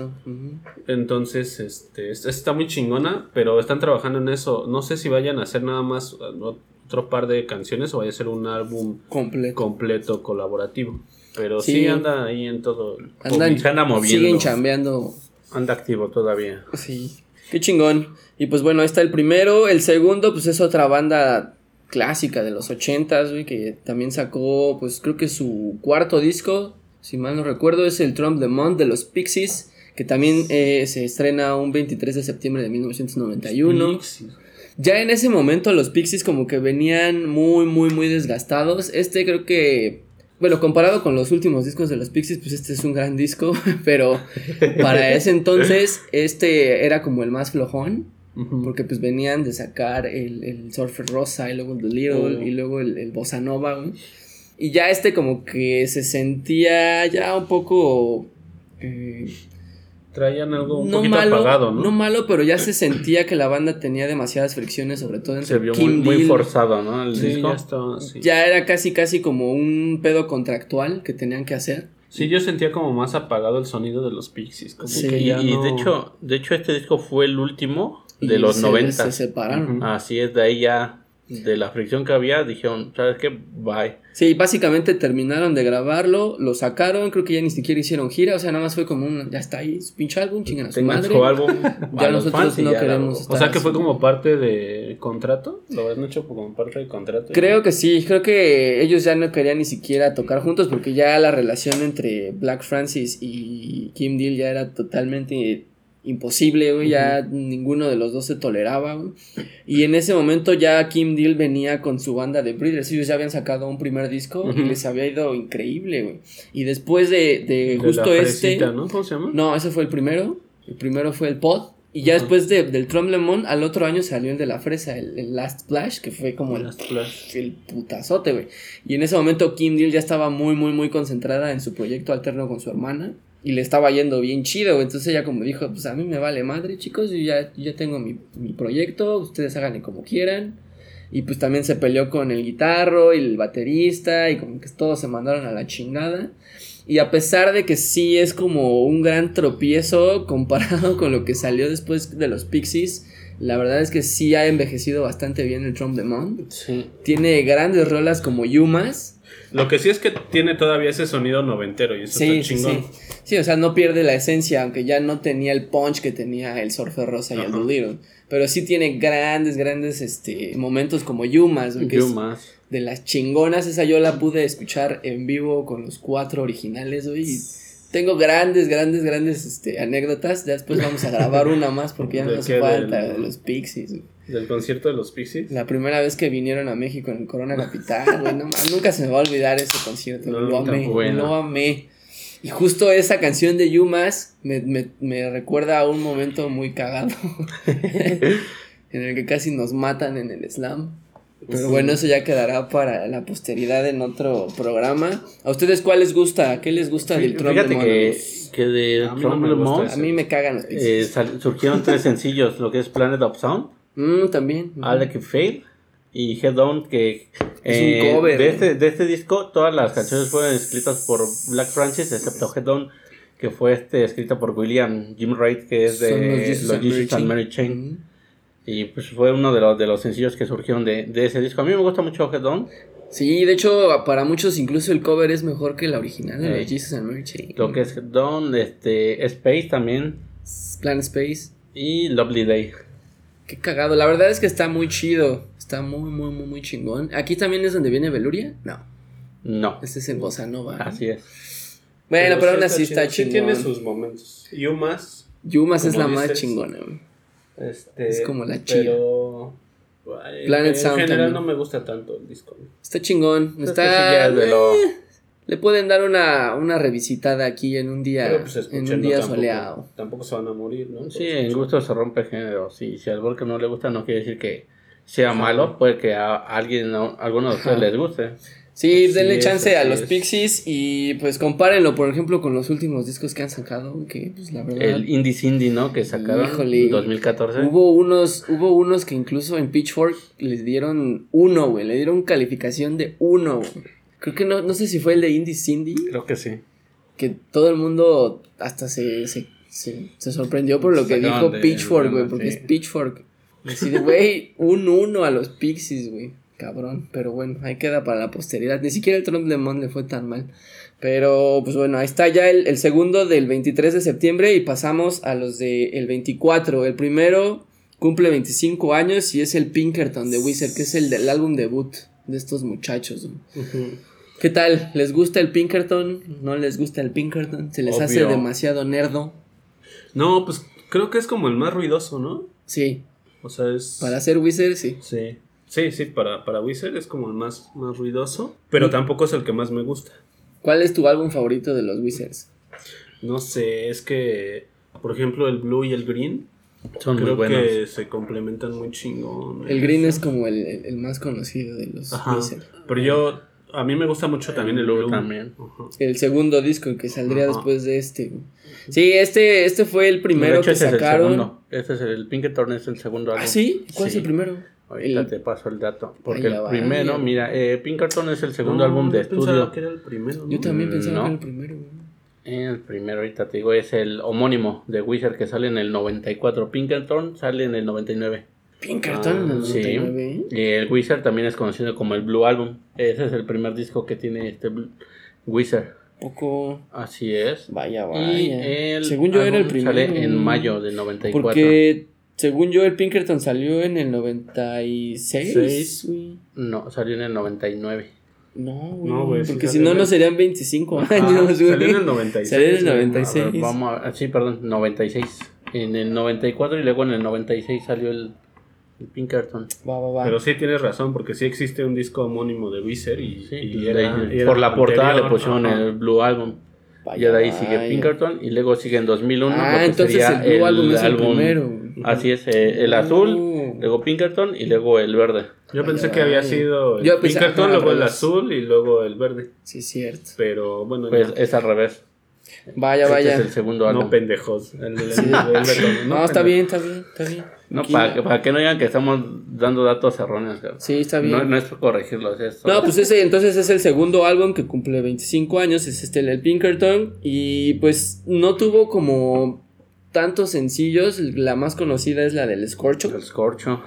Entonces, este, es- está muy chingona, pero están trabajando en eso. No sé si vayan a hacer nada más otro par de canciones o vaya a ser un álbum Completo. completo colaborativo. Pero sí, Sí. anda ahí en todo. Andan, anda moviendo. siguen chambeando. Anda activo todavía. Sí. Qué chingón. Y pues bueno, ahí está el primero. El segundo, pues es otra banda clásica de los ochentas, güey, que también sacó, pues creo que su cuarto disco, si mal no recuerdo, es el Trump the Month de los Pixies, que también eh, se estrena un 23 de septiembre de 1991. Pixies. Ya en ese momento los Pixies como que venían muy, muy, muy desgastados. Este creo que, bueno, comparado con los últimos discos de los Pixies, pues este es un gran disco, <laughs> pero para ese entonces este era como el más flojón, porque pues venían de sacar el, el Surfer Rosa y luego el The Little Oh. y luego el, el Bossa Nova. Y ya este como que se sentía ya un poco... eh, Traían algo un no poquito malo, apagado, ¿no? no malo, pero ya se sentía que la banda tenía demasiadas fricciones, sobre todo entre Se vio muy, Kim muy Deal. forzado, ¿no? El sí, disco. ya estaba. Ya era casi casi como un pedo contractual que tenían que hacer. Sí, yo sentía como más apagado el sonido de los Pixies. Como Sí, que Y, ya y no- de hecho, de hecho este disco fue el último y de los se- 90. Se separaron. Así es, de ahí ya, de la fricción que había, dijeron, ¿sabes qué? Bye. Sí, básicamente terminaron de grabarlo, lo sacaron, creo que ya ni siquiera hicieron gira, o sea, nada más fue como un, ya está ahí, su pinche álbum, chingan a su madre. su álbum. <laughs> Ya nosotros no ya queremos O sea que fue como parte de contrato. Lo habían hecho como parte de contrato. Creo que sí, creo que ellos ya no querían ni siquiera tocar juntos porque ya la relación entre Black Francis y Kim Deal ya era totalmente imposible, güey, ya ninguno de los dos se toleraba, güey. Y en ese momento ya Kim Deal venía con su banda de Breeders, ellos ya habían sacado un primer disco y les había ido increíble, güey. Y después de, de De justo la este... ¿no? ¿Cómo se llama? No, ese fue el primero. El primero fue el Pod. Y ya después de- del Trump Lemon, al otro año salió el de la fresa, el, el Last Splash, que fue como el, Flash. el putazote, güey. Y en ese momento Kim Deal ya estaba muy, muy, muy concentrada en su proyecto alterno con su hermana. Y le estaba yendo bien chido. Entonces ella como dijo, pues a mí me vale madre, chicos. Yo ya, yo ya tengo mi, mi proyecto, ustedes háganle como quieran. Y pues también se peleó con el guitarro y el baterista y como que todos se mandaron a la chingada. Y a pesar de que sí es como un gran tropiezo <laughs> comparado con lo que salió después de los Pixies, la verdad es que sí ha envejecido bastante bien el Trump de Mont. Sí. Tiene grandes rolas como Yumas. Lo que sí es que tiene todavía ese sonido noventero y eso Sí, está sí, chingón. sí. Sí, o sea, no pierde la esencia, aunque ya no tenía el punch que tenía el Surfer Rosa y el Ajá. The Little. Pero sí tiene grandes, grandes este, momentos como Yumas, que es más. de las chingonas. Esa yo la pude escuchar en vivo con los cuatro originales, güey. y Tengo grandes, grandes, grandes este, anécdotas. Ya después vamos a grabar una más porque ya <laughs> ¿De nos falta de los Pixies. güey. Del concierto de los Pixies. La primera vez que vinieron a México en el Corona Capital, <laughs> güey, no nunca se me va a olvidar ese concierto. No, lo amé, bueno. lo amé. Y justo esa canción de Yumas me, me, me recuerda a un momento muy cagado <laughs> en el que casi nos matan en el slam. Pero bueno, eso ya quedará para la posteridad en otro programa. ¿A ustedes cuál les gusta? ¿Qué les gusta del Trump Fíjate que, que de A mí no Trump Mans, A mí me cagan los eh, surgieron tres sencillos, lo que es Planet of Sound, Mm, también. All Can Fail y Head On, que Es un eh, cover, de, este, de este disco todas las canciones fueron escritas por Black Francis, excepto Head On, que fue este, escrita por William Jim Wright, que es de los Jesus and Mary Chain. Chain. Y pues fue uno de los, de los sencillos que surgieron de, de ese disco. A mí me gusta mucho Head On. Sí, de hecho, para muchos incluso el cover es mejor que la original de Eh, Jesus and Mary Chain. Lo que es Dawn, este, Space también. Plan Space. Y Lovely Day. Qué cagado. La verdad es que está muy chido. Está muy, muy, muy, muy chingón. ¿Aquí también es donde viene Veluria? No. No. Este es en Bossa Nova. ¿no? Así es. Bueno, pero, aún sí así está chido. chingón. Sí tiene sus momentos. Yumas. Yumas es la más chingona. Este, Es como la chida. Pero. Planet en Sound general también. no me gusta tanto el disco. Está chingón. Es que Está. sí ya es de lo- eh, Le pueden dar una, una revisitada aquí en un día, Pero pues en un día tampoco- soleado. Tampoco se van a morir, ¿no? Sí, en gusto se rompe género. Sí, si al Volker no le gusta, no quiere decir que sea malo. Puede que a alguien, a alguno de ustedes les guste. Sí, Así denle es, chance a los es. Pixies y pues compárenlo, por ejemplo, con los últimos discos que han sacado, que pues la verdad... El Indie Cindy, ¿no? Que sacaron en 2014. Hubo unos, hubo unos que incluso en Pitchfork les dieron uno, güey. Le dieron calificación de uno, güey. Creo que no, no sé si fue el de Indie Cindy, Creo que sí. que todo el mundo hasta se, se, se, se sorprendió por lo que Sacaban dijo de- Pitchfork, güey, sí. porque es Pitchfork. Así de, güey, un uno a los Pixies, güey. Cabrón, pero bueno, ahí queda para la posteridad. Ni siquiera el Trump de Mon le fue tan mal. Pero, pues bueno, ahí está ya el, el segundo del 23 de septiembre y pasamos a los del el 24. El primero cumple 25 años y es el Pinkerton de Wizard, que es el del álbum debut de estos muchachos. güey. Ujú. ¿Qué tal? ¿Les gusta el Pinkerton? ¿No les gusta el Pinkerton? ¿Se les hace demasiado nerdo? No, pues creo que es como el más ruidoso, ¿no? Sí, O sea, es. para ser Wizard, sí. Sí. Sí, sí, para, para Wizard es como el más, más ruidoso. Pero tampoco es el que más me gusta. ¿Cuál es tu álbum favorito de los Wizards? No sé, es que. Por ejemplo, el blue y el green. Son muy creo buenos. que se complementan muy chingón. El Green es como el, el- el más conocido de los Ajá. Wizards. Pero yo. A mí me gusta mucho también el blue también. El segundo disco que saldría después de este. Sí, este, este fue el primero que ese sacaron. es el segundo. Este es el, el Pinkerton, es el segundo álbum. ¿Ah, sí? ¿Cuál es el primero? Ahorita El- te paso el dato. Porque el va. primero, mira, eh, Pinkerton es el segundo No, álbum de yo pensaba estudio. que era el primero. ¿no? Yo también pensaba no. que era el primero. güey. El primero, ahorita te digo, es el homónimo de Wizard que sale en el 94. Pinkerton sale en el 99. Pinkerton en el Ah, Sí. 99. Y el Wizard también es conocido como el Blue Album. Ese es el primer disco que tiene este Blue- Wizard. Poco. Así es. Vaya, Y vaya. el Según yo era el primero. Sale en mayo del 94. Porque según yo el Pinkerton salió en el 96. Seis. No, salió en el 99. No, güey. No, güey, porque si no, no serían 25 Ajá, años, güey. Salió en el 96. Salió en el güey. 96. A ver, vamos a, ah, sí, perdón, 96. En el 94 y luego en el 96 salió el Pinkerton. Va, va, va. Pero sí tienes razón, porque sí existe un disco homónimo de Wizard y, Sí, y era- ahí- era por la portada le pusieron ajá. el Blue Album. Vaya, Ya de ahí sigue vaya. Pinkerton y luego sigue en 2001. Ah, lo que entonces sería el Blue Album es el primero. güey. Así es, eh, el azul, Oh. luego Pinkerton y luego el verde. Yo Vaya, pensé que había sido el Yo pensé- Pinkerton, ajá, luego el azul y luego el verde. Sí, cierto. Pero bueno, Pues es al revés. Vaya, Este vaya. es el segundo álbum. no pendejos. El, el- el- Sí. el- el- <laughs> No, está bien, está bien, está bien. No, para, que- para que no digan que estamos dando datos erróneos. cabrón. Sí, está bien. No, no es por corregirlos, es No, pues ese entonces es el segundo álbum que cumple 25 años, es este el Pinkerton y pues no tuvo como tantos sencillos, la más conocida es la del Scorcho, el scorcho.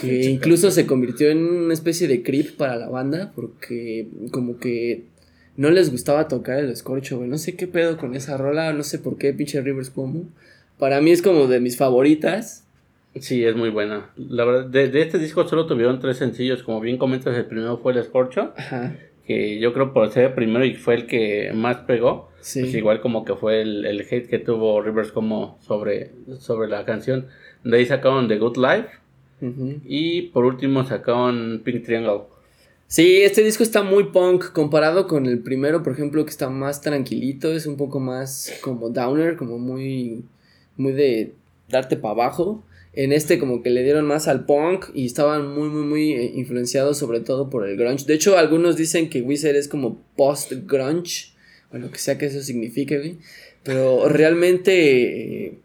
que <laughs> incluso se convirtió en una especie de creep para la banda porque como que no les gustaba tocar el Scorcho, güey, no sé qué pedo con esa rola, no sé por qué pinche Rivers Cuomo. Para mí es como de mis favoritas. Sí, es muy buena. La verdad, de, de este disco solo tuvieron tres sencillos. Como bien comentas, el primero fue el Scorcho. Ajá. Que yo creo por ser el primero y fue el que más pegó. Sí. Pues igual como que fue el, el hate que tuvo Rivers como sobre, sobre la canción. De ahí sacaron The Good Life. Ujú. Y por último sacaron Pink Triangle. Sí, este disco está muy punk comparado con el primero, por ejemplo, que está más tranquilito, es un poco más como downer, como muy muy de darte para abajo. En este como que le dieron más al punk y estaban muy muy muy eh, influenciados sobre todo por el grunge. De hecho, algunos dicen que Wizard es como post grunge, o lo que sea que eso signifique, güey. Pero realmente eh,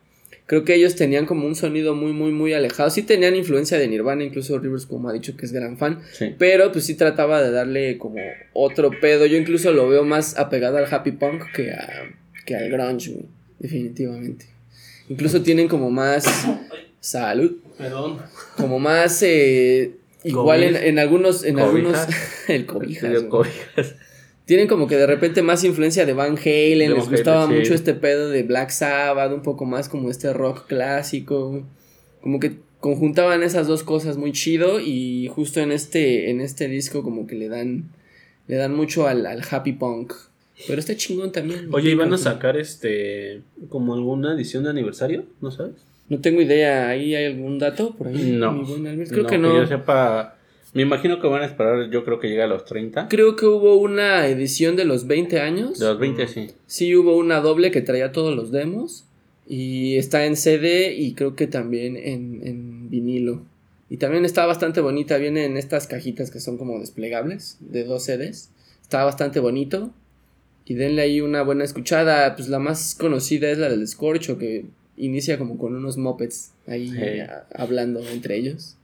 creo que ellos tenían como un sonido muy muy muy alejado. Sí tenían influencia de Nirvana, incluso Rivers como ha dicho que es gran fan. Sí. Pero pues sí trataba de darle como otro pedo. Yo incluso lo veo más apegado al happy punk que, a, que al grunge, güey, definitivamente. Incluso tienen como más <coughs> salud, Perdón. como más eh, igual en, en algunos, en algunos, Cobijas. <laughs> el cobijas, güey. cobijas. Tienen como que de repente más influencia de Van Halen, De les Van gustaba Halen, sí. mucho este pedo de Black Sabbath, un poco más como este rock clásico, como que conjuntaban esas dos cosas muy chido y justo en este, en este disco como que le dan, le dan mucho al, al happy punk, pero está chingón también. Oye, ¿iban a sacar este como alguna edición de aniversario? ¿No sabes? No tengo idea, ¿ahí hay algún dato por ahí? No. Creo No, que no. yo sepa, me imagino que van a esperar, yo creo que llega a los 30. Creo que hubo una edición de los 20 años. De los 20, sí. Sí hubo una doble que traía todos los demos. Y está en CD y creo que también en, en vinilo. Y también está bastante bonita. Viene en estas cajitas que son como desplegables de dos CDs. Está bastante bonito. Y denle ahí una buena escuchada. Pues la más conocida es la del Scorcho, que inicia como con unos mopeds ahí Sí. a- hablando entre ellos.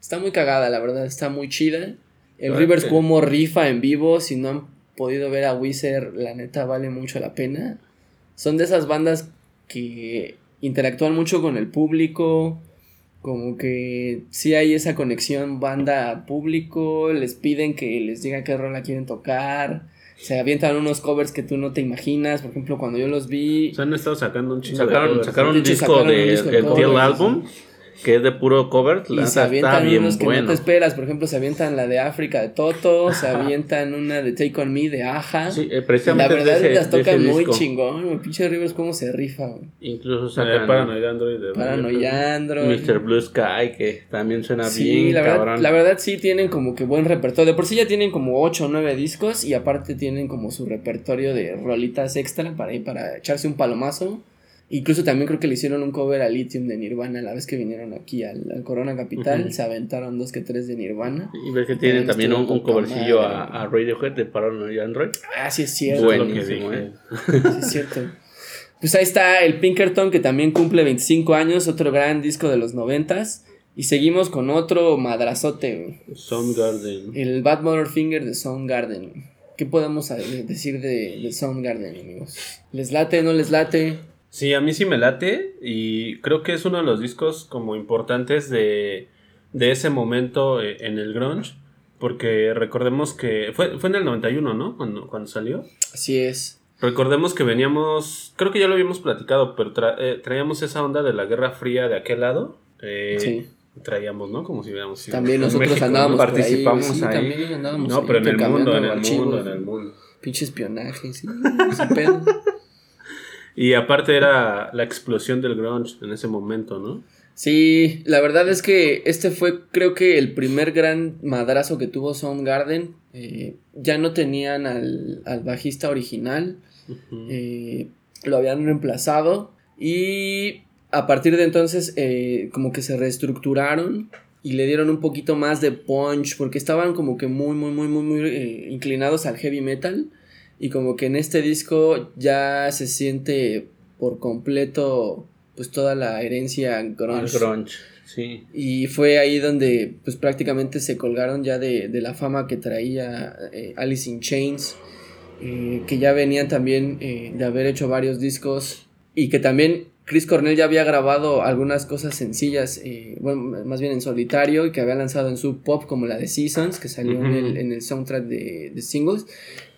Está muy cagada, la verdad. Está muy chida. El Claro Rivers como rifa en vivo. Si no han podido ver a Wizard, la neta vale mucho la pena. Son de esas bandas que interactúan mucho con el público. Como que sí hay esa conexión banda-público. Les piden que les diga qué rola quieren tocar. Se avientan unos covers que tú no te imaginas. Por ejemplo, cuando yo los vi. O sea, han estado sacando un chingo de Sacaron, covers. sacaron De un hecho, disco sacaron un de disco de el covers, Teal sí. Album, que es de puro cover. Y La se avientan está bien unos que no te esperas. Por ejemplo, se avientan la de África de Toto. Se avientan una de Take On Me de Aja. Sí, eh, la precisamente de verdad ese- las tocan muy disco. chingón. güey. Pinche Rivers, cómo se rifa. güey. Incluso de sacan Paranoid Android. De Paranoia Android. Mr. Blue Sky, que también suena Sí, bien, la verdad, cabrón. la verdad sí tienen como que buen repertorio. De por sí ya tienen como 8 o 9 discos y aparte tienen como su repertorio de rolitas extra para ir para echarse un palomazo. Incluso también creo que le hicieron un cover a Lithium de Nirvana la vez que vinieron aquí al, al Corona Capital. Se aventaron dos que tres de Nirvana. Y ves que tienen También un, un covercillo a, a Radiohead de Paranoid Android. Ah, sí es cierto. Bueno. Lo que Buenísimo, eh. Sí es cierto. Pues ahí está el Pinkerton que también cumple 25 años, otro gran disco de los noventas. Y seguimos con otro madrazote, güey. Soundgarden. El Bad Finger de Soundgarden. ¿Qué podemos decir de, de Soundgarden, amigos? ¿Les late, no les late? Sí, a mí sí me late y creo que es uno de los discos como importantes de, de ese momento eh, en el grunge, porque recordemos que fue, fue en el 91, ¿no? Cuando, cuando salió. Así es. Recordemos que veníamos, creo que ya lo habíamos platicado, pero tra- eh, traíamos esa onda de la Guerra Fría de aquel lado. eh, Sí. Traíamos, ¿no? Como si hubiéramos sido- También nosotros México, andábamos ¿no? por ahí, Participamos sí, ahí. también andábamos No, pero en el mundo, en el archivos. mundo, en el mundo. Pinche espionaje, sí. <laughs> ese pedo. Y aparte era la explosión del grunge en ese momento, ¿no? Sí, la verdad es que este fue creo que el primer gran madrazo que tuvo Soundgarden. Eh, ya no tenían al, al bajista original, eh, lo habían reemplazado y a partir de entonces eh, como que se reestructuraron y le dieron un poquito más de punch porque estaban como que muy muy muy muy muy eh, inclinados al heavy metal y como que en este disco ya se siente por completo pues toda la herencia grunge. grunge, sí. Y fue ahí donde pues prácticamente se colgaron ya de, de la fama que traía eh, Alice in Chains, eh, que ya venían también eh, de haber hecho varios discos y que también Chris Cornell ya había grabado algunas cosas sencillas, eh, bueno, más bien en solitario y que había lanzado en Sub Pop como la de Seasons, que salió en, el, en el soundtrack de, de singles.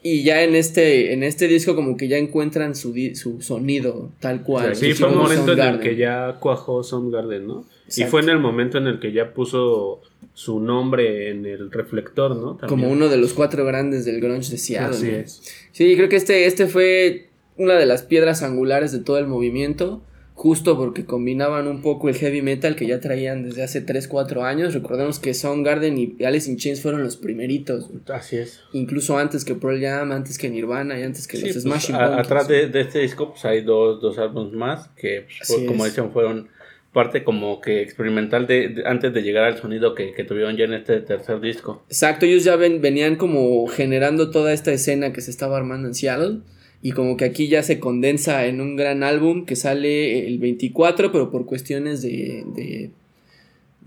Y ya en este, en este disco como que ya encuentran su, su sonido tal cual. Sí, su fue un momento en el que ya cuajó Soundgarden, ¿no? Y fue en el momento en el que ya puso su nombre en el reflector, ¿no? También. Como uno de los cuatro grandes del grunge de Seattle. Así ¿no? es. Sí, creo que este, este fue una de las piedras angulares de todo el movimiento, justo porque combinaban un poco el heavy metal que ya traían desde hace 3, 4 años. Recordemos que Soundgarden y Alice in Chains fueron los primeritos, Así es. incluso antes que Pearl Jam, antes que Nirvana y antes que Sí, los pues, Smashing Pumpkins. atrás de, de este disco pues, hay dos, dos álbumes más que, pues, como dicen, fueron parte como que experimental de, de- antes de llegar al sonido que, que tuvieron ya en este tercer disco. Exacto, ellos ya ven- venían como generando toda esta escena que se estaba armando en Seattle. Y como que aquí ya se condensa en un gran álbum que sale el 24, pero por cuestiones de, de,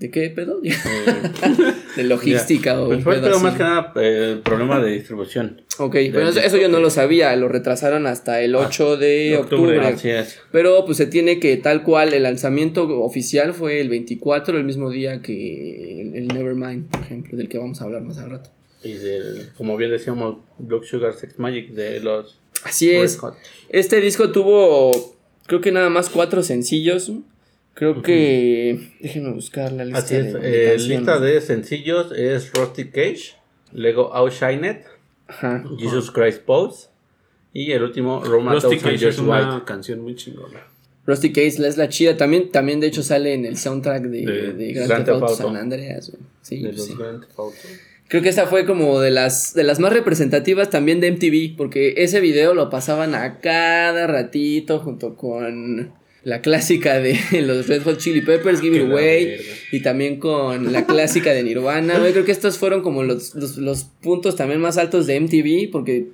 ¿De qué pedo? <laughs> de logística o. Pues fue pero más que nada eh, el problema de distribución. Ok, pero eso, yo no lo sabía, lo retrasaron hasta el 8 ah, de octubre. Así es. Pero pues se tiene que tal cual, el lanzamiento oficial fue el 24, el mismo día que el, Nevermind, por ejemplo, del que vamos a hablar más al rato. Y del, como bien decíamos, Block Sugar Sex Magic de los... Así es. Este disco tuvo, creo que nada más cuatro sencillos. Creo que. Déjenme buscar la lista. Así es. De, eh, lista de sencillos es Rusty Cage, luego Outshine Ajá. Jesus Christ Pose y el último Roma Rusty Cage es una canción muy chingona. Rusty Cage es la chida. También, también, de hecho, sale en el soundtrack de, de, de Grand, Theft Auto San Andreas. Sí, de los Grand Theft Auto. Creo que esta fue como de las, de las más representativas también de MTV, porque ese video lo pasaban a cada ratito junto con la clásica de <laughs> los Red Hot Chili Peppers, Give It Away, y también con la clásica de Nirvana. Yo creo que estos fueron como los, los, puntos también más altos de MTV, porque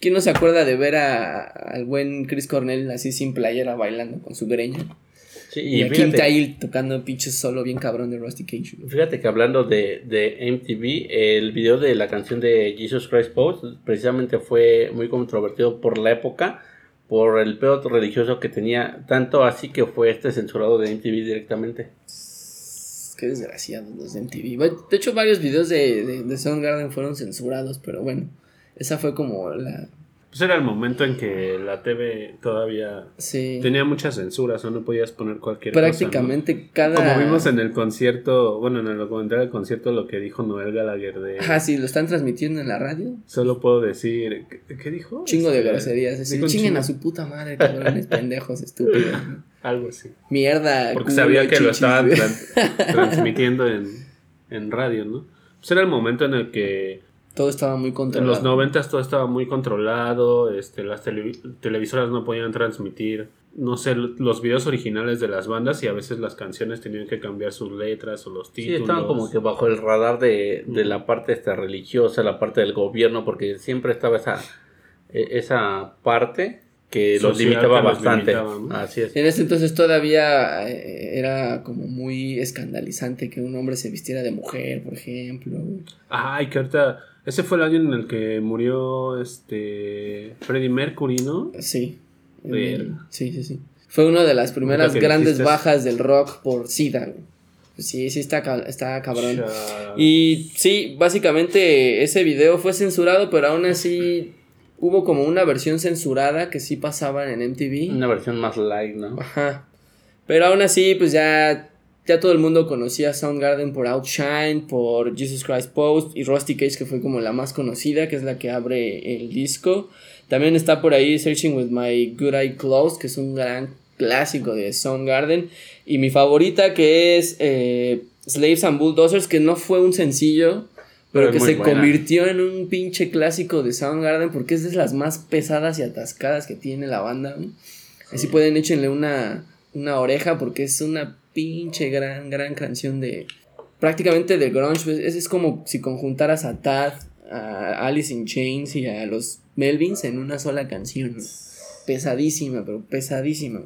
¿quién no se acuerda de ver a, al buen Chris Cornell así sin playera bailando con su greña? Sí, y, y Kim tocando pinches solo bien cabrón de Rusty Cage. Fíjate que hablando de, de MTV, el video de la canción de Jesus Christ Post precisamente fue muy controvertido por la época por el pedo religioso que tenía, tanto así que fue este censurado de MTV directamente. Qué desgraciados los de MTV. De hecho, varios videos de, de, de Soundgarden fueron censurados, pero bueno, esa fue como la, pues era el momento en que la TV todavía tenía mucha censura, o no podías poner cualquier Prácticamente cosa. Prácticamente cada. Como vimos en el concierto, bueno, en el documental del concierto, lo que dijo Noel Gallagher de. Ah, sí, lo están transmitiendo en la radio. Solo puedo decir. ¿Qué, dijo? Chingo de este, groserías. Decir, chinguen a su puta madre, cabrones, pendejos, estúpidos. <laughs> Algo así. Mierda. Porque sabía que lo estaban <laughs> transmitiendo en, en radio, ¿no? Pues era el momento en el que todo estaba muy controlado. En los noventas todo estaba muy controlado, este, las televisoras no podían transmitir, no sé, los videos originales de las bandas y a veces las canciones tenían que cambiar sus letras o los títulos. Sí, estaban como que bajo el radar de, de la parte esta religiosa, la parte del gobierno, porque siempre estaba esa, e, esa parte que los limitaba bastante. Así es. En ese entonces todavía eh, era como muy escandalizante que un hombre se vistiera de mujer, por ejemplo. Ay, que ahorita ese fue el año en el que murió este Freddie Mercury, ¿no? Sí. sí, sí, sí. Fue una de las primeras grandes bajas del rock por SIDA. Sí, sí está, está cabrón. Y sí, básicamente ese video fue censurado, pero aún así hubo como una versión censurada que sí pasaban en MTV. Una versión más light, ¿no? Ajá. Pero aún así, pues ya ya todo el mundo conocía Soundgarden por Outshine, por Jesus Christ Post y Rusty Cage, que fue como la más conocida, que es la que abre el disco. También está por ahí Searching with My Good Eye Closed, que es un gran clásico de Soundgarden. Y mi favorita, que es eh, Slaves and Bulldozers, que no fue un sencillo, pero, que se convirtió en un pinche clásico de Soundgarden, porque es de las más pesadas y atascadas que tiene la banda. Así pueden échenle una, una oreja, porque es una pinche gran, gran canción de. Prácticamente de grunge. Pues, es, es como si conjuntaras a Tad, a Alice in Chains y a los Melvins en una sola canción. Pesadísima, pero pesadísima.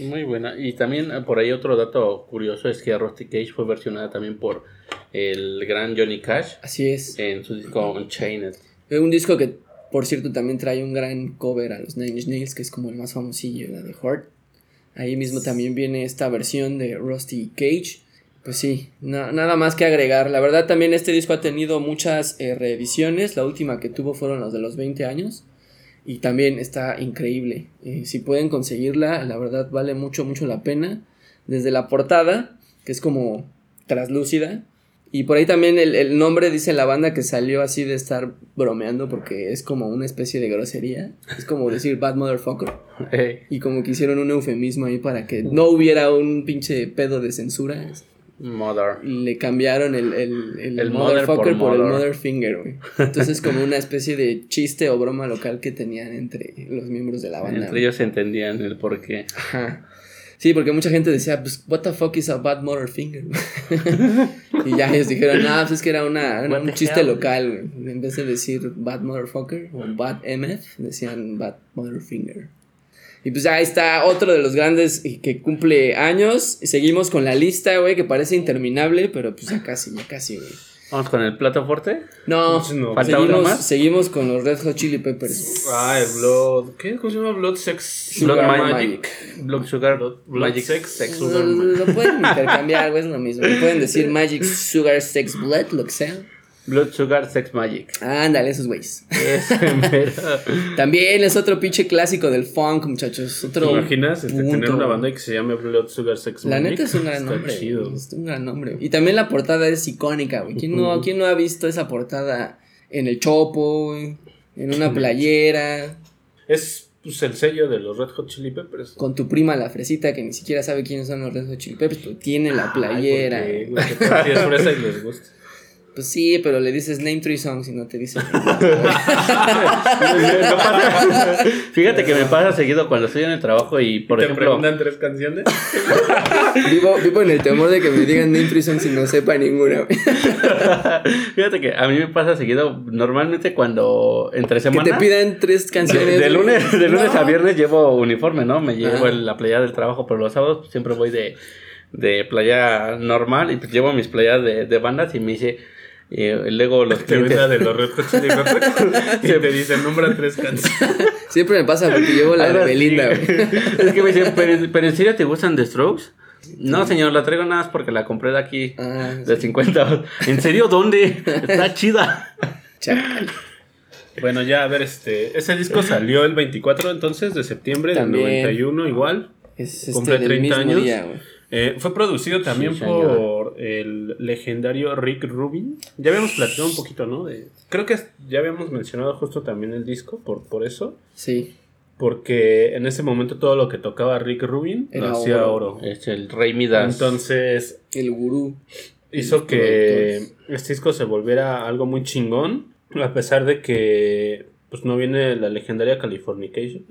Muy buena. Y también eh, por ahí otro dato curioso es que Rusty Cage fue versionada también por el gran Johnny Cash. Así es. En su disco Unchained. Un disco que, por cierto, también trae un gran cover a los Nine Inch Nails, que es como el más famosillo, la de Heart. Ahí mismo también viene esta versión de Rusty Cage. Pues sí, nada más que agregar. La verdad también este disco ha tenido muchas eh, reediciones. La última que tuvo fueron las de los 20 años. Y también está increíble. Eh, si pueden conseguirla, la verdad vale mucho, mucho la pena. Desde la portada, que es como traslúcida, y por ahí también el, nombre dice la banda que salió así de estar bromeando porque es como una especie de grosería. Es como decir bad motherfucker. <laughs> Y como que hicieron un eufemismo ahí para que no hubiera un pinche pedo de censura. Mother. Le cambiaron el, el, motherfucker por, el mother finger, güey. Entonces como <laughs> una especie de chiste o broma local que tenían entre los miembros de la banda. Entre ellos entendían el porqué. Ajá. Sí, porque mucha gente decía, pues, what the fuck is a bad mother finger? <laughs> y ya ellos dijeron, no, pues es que era una, un chiste local, En vez de decir bad motherfucker o bad MF, decían bad mother finger. Y pues ahí está otro de los grandes que cumple años. Seguimos con la lista, güey, que parece interminable, pero pues ya casi, ya casi, güey. Vamos con el plato fuerte. No, no. ¿Falta uno seguimos, más? seguimos con los Red Hot Chili Peppers. Ah, el Blood. ¿Qué? ¿Cómo se llama? Blood Sex. Sugar Blood Magic. Magic. Blood Sugar. Blood- Blood Magic Sex. Sex. Lo, lo pueden intercambiar, güey, es lo mismo. Pueden decir Magic, Sugar, Sex, Blood, lo que sea. Blood Sugar Sex Magic. Ándale, esos güeyes. <laughs> También es otro pinche clásico del funk, muchachos. ¿Te imaginas este, tener una banda que se llame Blood Sugar Sex La Magic? neta es un gran Está nombre. chido. Es un gran nombre. Y también la portada es icónica, güey. ¿Quién no, ¿Quién no ha visto esa portada en el chopo, güey? En una playera, Es pues, el sello de los Red Hot Chili Peppers. con tu prima la fresita que ni siquiera sabe quiénes son los Red Hot Chili Peppers, pero tiene la playera. Ay, güey. porque, güey, que <laughs> es fresa y les gusta. Pues sí, pero le dices name three songs y no te dice. <laughs> No pasa- <laughs> Fíjate que me pasa seguido cuando estoy en el trabajo y, por ¿Te ejemplo, preguntan tres canciones? <laughs> vivo, vivo en el temor de que me digan name three songs y no sepa ninguna. fíjate que a mí me pasa seguido, normalmente cuando entre Que semana, te pidan tres canciones. de lunes, de lunes No. a viernes llevo uniforme, ¿no? Me llevo la playa del trabajo, pero los sábados siempre voy de, de playa normal y pues llevo mis playas de, de bandas y me dice, eh, luego los Te clientes... de los Red Hot Chili Peppers y te dicen, nombra tres canciones. <laughs> Siempre me pasa porque llevo la Algo de. Belinda, güey. <laughs> Es que me dicen, ¿pero, pero en serio te gustan The Strokes? No, señor, la traigo nada más porque la compré de aquí. Ah, De 50. ¿En serio dónde? Está <laughs> chida. chale. Bueno, ya, a ver, este. Ese disco salió el 24 entonces de septiembre También. del 91, igual. Es este Cumple del 30 mismo años. día. Eh, fue producido también Sí, por el legendario Rick Rubin. Ya habíamos platicado un poquito, ¿no? De, creo que ya habíamos mencionado justo también el disco por, por eso. Sí. Porque en ese momento todo lo que tocaba Rick Rubin Era lo hacía oro. oro. Es el Rey Midas. Entonces El gurú. hizo que este disco se volviera algo muy chingón. A pesar de que pues no viene la legendaria Californication.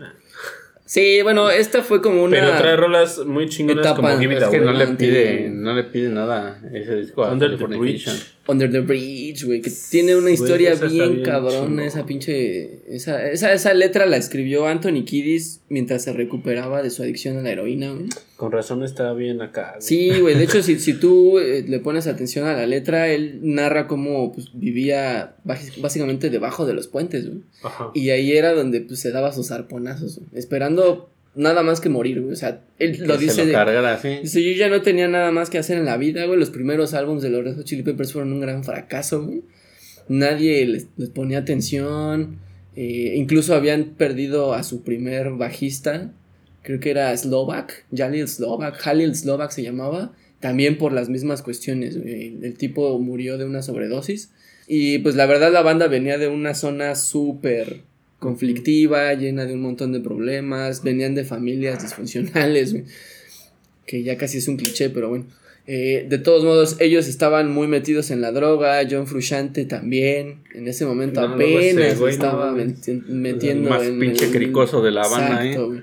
Sí, bueno, esta fue como una. Pero trae rolas muy chingonas etapa. como Give It es que no Away. le Away. pide, no le pide nada ese disco a Under the. Bridge. Under the Bridge, güey, que tiene una historia bien, bien cabrona, chingona. esa pinche, esa, esa, esa letra la escribió Anthony Kiddis mientras se recuperaba de su adicción a la heroína, güey. Con razón está bien acá. güey. Sí, güey, de hecho, si, si tú eh, le pones atención a la letra, él narra cómo pues, vivía básicamente debajo de los puentes, güey. Ajá. Y ahí era donde pues, se daba sus arponazos, esperando nada más que morir, güey. O sea, él lo Que dice se lo de, cargara. Dice, yo ya no tenía nada más que hacer en la vida, güey. Los primeros álbumes de los Red Hot Chili Peppers fueron un gran fracaso, güey. Nadie les, les ponía atención. eh, incluso habían perdido a su primer bajista. Creo que era Slovak. Jalil Slovak. Halil Slovak se llamaba. También por las mismas cuestiones, güey. El tipo murió de una sobredosis. Y pues la verdad la banda venía de una zona súper conflictiva, llena de un montón de problemas. Venían de familias disfuncionales, que ya casi es un cliché, pero bueno. Eh, de todos modos, ellos estaban muy metidos en la droga, John Frusciante también, en ese momento No, apenas no estaba meti- metiendo más en pinche el- cricoso de la banda, ¿eh? güey.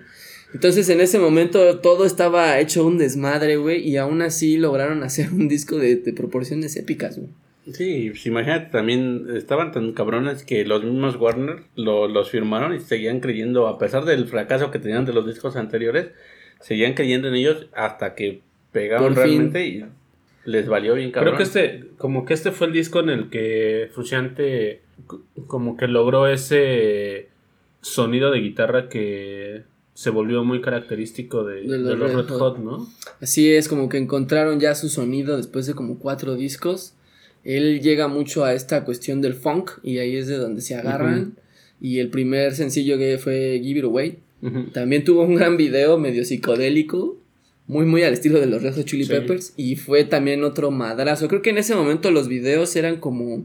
Entonces en ese momento todo estaba hecho un desmadre, güey, y aún así lograron hacer un disco de, de proporciones épicas, güey. Sí, pues imagínate, también estaban tan cabrones que los mismos Warner lo- los firmaron y seguían creyendo, a pesar del fracaso que tenían de los discos anteriores, seguían creyendo en ellos hasta que pegaron Por fin. realmente y les valió bien cabrón. Creo que este, como que este fue el disco en el que Frusciante como que logró ese sonido de guitarra que se volvió muy característico de, De los de los Red Red Hot. Hot, ¿no? Así es, como que encontraron ya su sonido después de como cuatro discos. Él llega mucho a esta cuestión del funk y ahí es de donde se agarran. Y el primer sencillo que fue Give It Away. También tuvo un gran video medio psicodélico, muy muy al estilo de los Red Hot Chili Sí. Peppers. Y fue también otro madrazo. Creo que en ese momento los videos eran como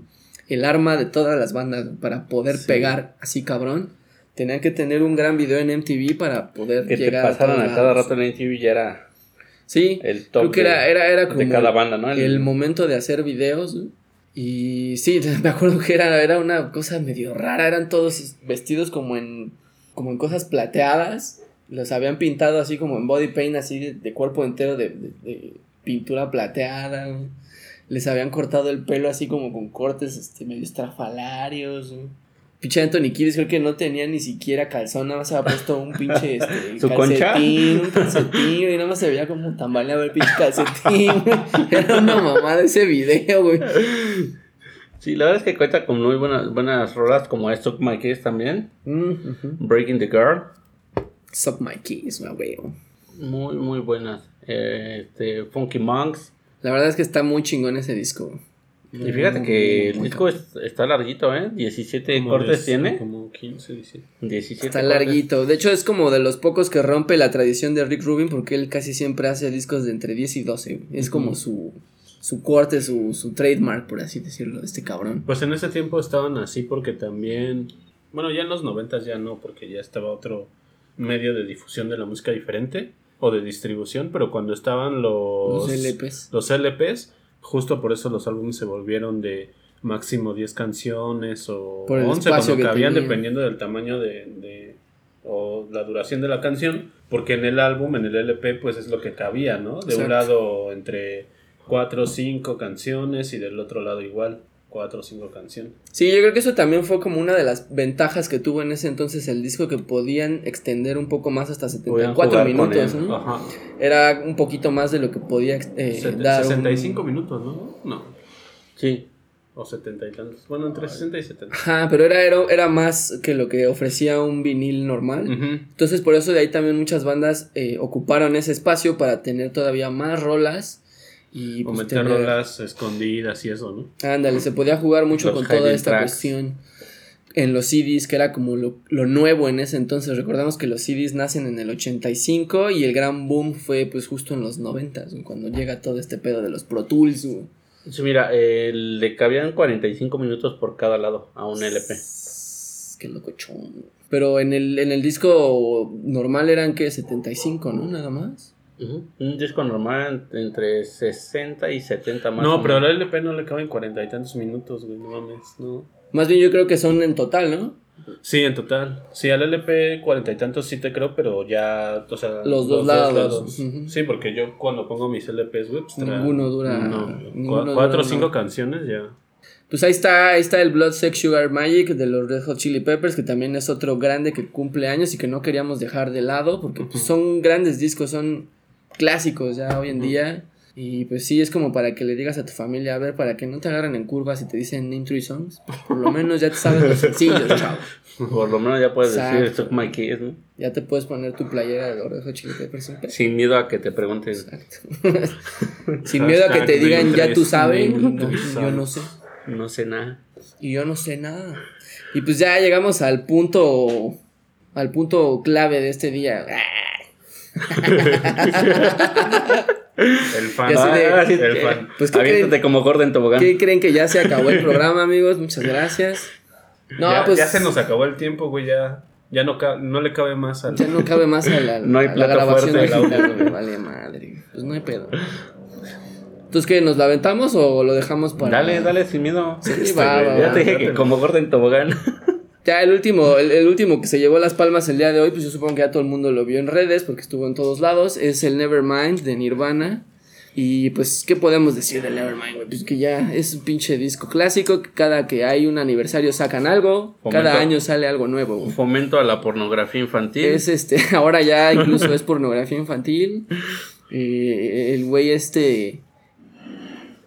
el arma de todas las bandas para poder Sí. pegar así cabrón. Tenían que tener un gran video en MTV para poder que te llegar pasaran todos a cada rato en MTV ya era Sí, el top creo que de, era, era, era como de cada banda, ¿no? el momento de hacer videos. Y sí, <laughs> me acuerdo que era, era una cosa medio rara. Eran todos vestidos como en, como en cosas plateadas. Los habían pintado así como en body paint, así de, de cuerpo entero de, de- de pintura plateada. Les habían cortado el pelo así como con cortes este, medio estrafalarios. Pinche Anthony Kiddis creo que no tenía ni siquiera calzón, nada más se había puesto un pinche este, <laughs> ¿Su concha? calcetín, un calcetín, y nada más se veía como tambaleaba el pinche calcetín. <laughs> Era una mamada ese video, güey. Sí, la verdad es que cuenta con muy buenas, buenas rolas como Stuck My Kiss también. Mm. Breaking the Girl. Suck my keys, güey. Muy, muy buenas. Eh, este, Funky Monks. La verdad es que está muy chingón ese disco. Y fíjate que el Muy disco es- está larguito, ¿eh? 17 Como cortes tiene. Como 15, 17. 17 Está cortes. larguito. De hecho, es como de los pocos que rompe la tradición de Rick Rubin porque él casi siempre hace discos de entre 10 y 12. güey. Es como su, su corte, su, su trademark, por así decirlo, de este cabrón. Pues en ese tiempo estaban así porque también, bueno, ya en los noventas ya no, porque ya estaba otro medio de difusión de la música diferente o de distribución, pero cuando estaban los, Los LPs. los LPs, justo por eso los álbumes se volvieron de máximo 10 canciones o Por el 11 espacio cuando que cabían dependiendo del tamaño de, de- o la duración de la canción, porque en el álbum, en el LP, pues es lo que cabía, ¿no? De un lado entre 4 o 5 canciones y del otro lado igual, 4 o 5 canciones. Sí, yo creo que eso también fue como una de las ventajas que tuvo en ese entonces el disco que podían extender un poco más hasta Podían 74 jugar con minutos. ¿no? Ajá. Era un poquito más de lo que podía eh, Set- dar. un- 65 minutos, ¿no? No. Sí. O 70 y tantos. Bueno, entre 60 y 70. Ajá, pero era, era, era más que lo que ofrecía un vinil normal. Entonces por eso de ahí también muchas bandas eh, ocuparon ese espacio para tener todavía más rolas y O pues, meter tener- rolas escondidas y eso, ¿no? Ándale, se podía jugar mucho Los con toda esta tracks. cuestión en los CDs, que era como lo, lo nuevo en ese entonces. Recordamos que los CDs nacen en el 85 y el gran boom fue pues justo en los 90, güey, cuando llega todo este pedo de los Pro Tools. güey. Sí, mira, eh, le cabían 45 minutos por cada lado a un LP. Qué locochón. Pero en el, en el disco normal eran que 75, ¿no? Nada más. Un disco normal entre 60 y 70 más. no, pero al. LP no le caben 40 y tantos minutos, güey, no mames, no. Más bien yo creo que son en total, ¿no? Sí, en total. Sí, al LP 40 y tantos sí te creo, pero ya, o sea... Los dos lados. Ujú. Sí, porque yo cuando pongo mis LPs, güey, pues trae- Ninguno dura- No, ninguno Cu- cuatro o cinco no. canciones ya. Pues ahí está, ahí está el Blood Sex Sugar Magic de los Red Hot Chili Peppers, que también es otro grande que cumple años y que no queríamos dejar de lado, porque pues, son grandes discos, son clásicos ya hoy en día. Y pues sí, es como para que le digas a tu familia, a ver, para que no te agarren en curvas y te dicen name three songs, por lo menos ya te sabes los <laughs> sencillos, chavo. Por lo menos ya puedes Exacto. decir Suck My Kiss, ¿no? Ya te puedes poner tu playera de los Hot Chili Peppers sin miedo a que te pregunten. Exacto. <laughs> Sin miedo a que te digan, ya tú sabes, no, <laughs> yo no sé. No sé nada. Y yo no sé nada. Y pues ya llegamos al punto. Al punto clave de este día. El fan. De- Ah, sí, el que- fan. Pues, ¿qué Aviéntate creen? como Gordon Tobogán. ¿Qué creen que ya se acabó el <laughs> programa, amigos? Muchas gracias. No, ya, pues. ya se nos acabó el tiempo, güey, ya, ya no, no le cabe más al... ya no cabe más a la, <laughs> No hay a la grabación fuerte del digital, audio. <laughs> güey, Vale, madre. Pues no hay pedo. Entonces, ¿qué? ¿Nos la aventamos o lo dejamos para.? Dale, dale, sin miedo. Sí, Este, va, va, Ya va. te dije que como Gordon Tobogán. Ya el último, el, el último que se llevó las palmas el día de hoy, pues yo supongo que ya todo el mundo lo vio en redes porque estuvo en todos lados, es el Nevermind de Nirvana. Y pues, ¿qué podemos decir del Nevermind, güey? Pues que ya es un pinche disco clásico, que cada que hay un aniversario sacan algo, Fomento. cada año sale algo nuevo. güey. Fomento a la pornografía infantil. Es este, <laughs> ahora ya incluso es pornografía infantil. Eh, el güey este...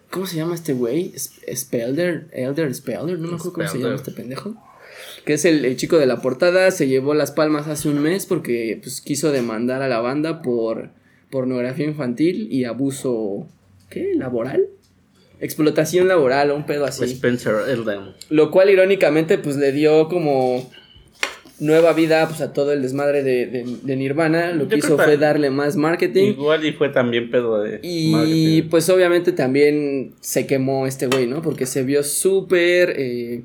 ¿Cómo se llama este güey? Spelder, Elder Spelder, no me acuerdo cómo se llama este pendejo. Que es el, el chico de la portada, se llevó las palmas hace un mes porque pues, quiso demandar a la banda por pornografía infantil y abuso, ¿qué? ¿Laboral? Explotación laboral un pedo así. Spencer Elden. Lo cual irónicamente pues le dio como nueva vida pues a todo el desmadre de, de- de Nirvana. Lo Yo que hizo fue darle más marketing. Igual y fue también pedo de Y marketing. pues obviamente también se quemó este güey, ¿no? Porque se vio súper... Eh,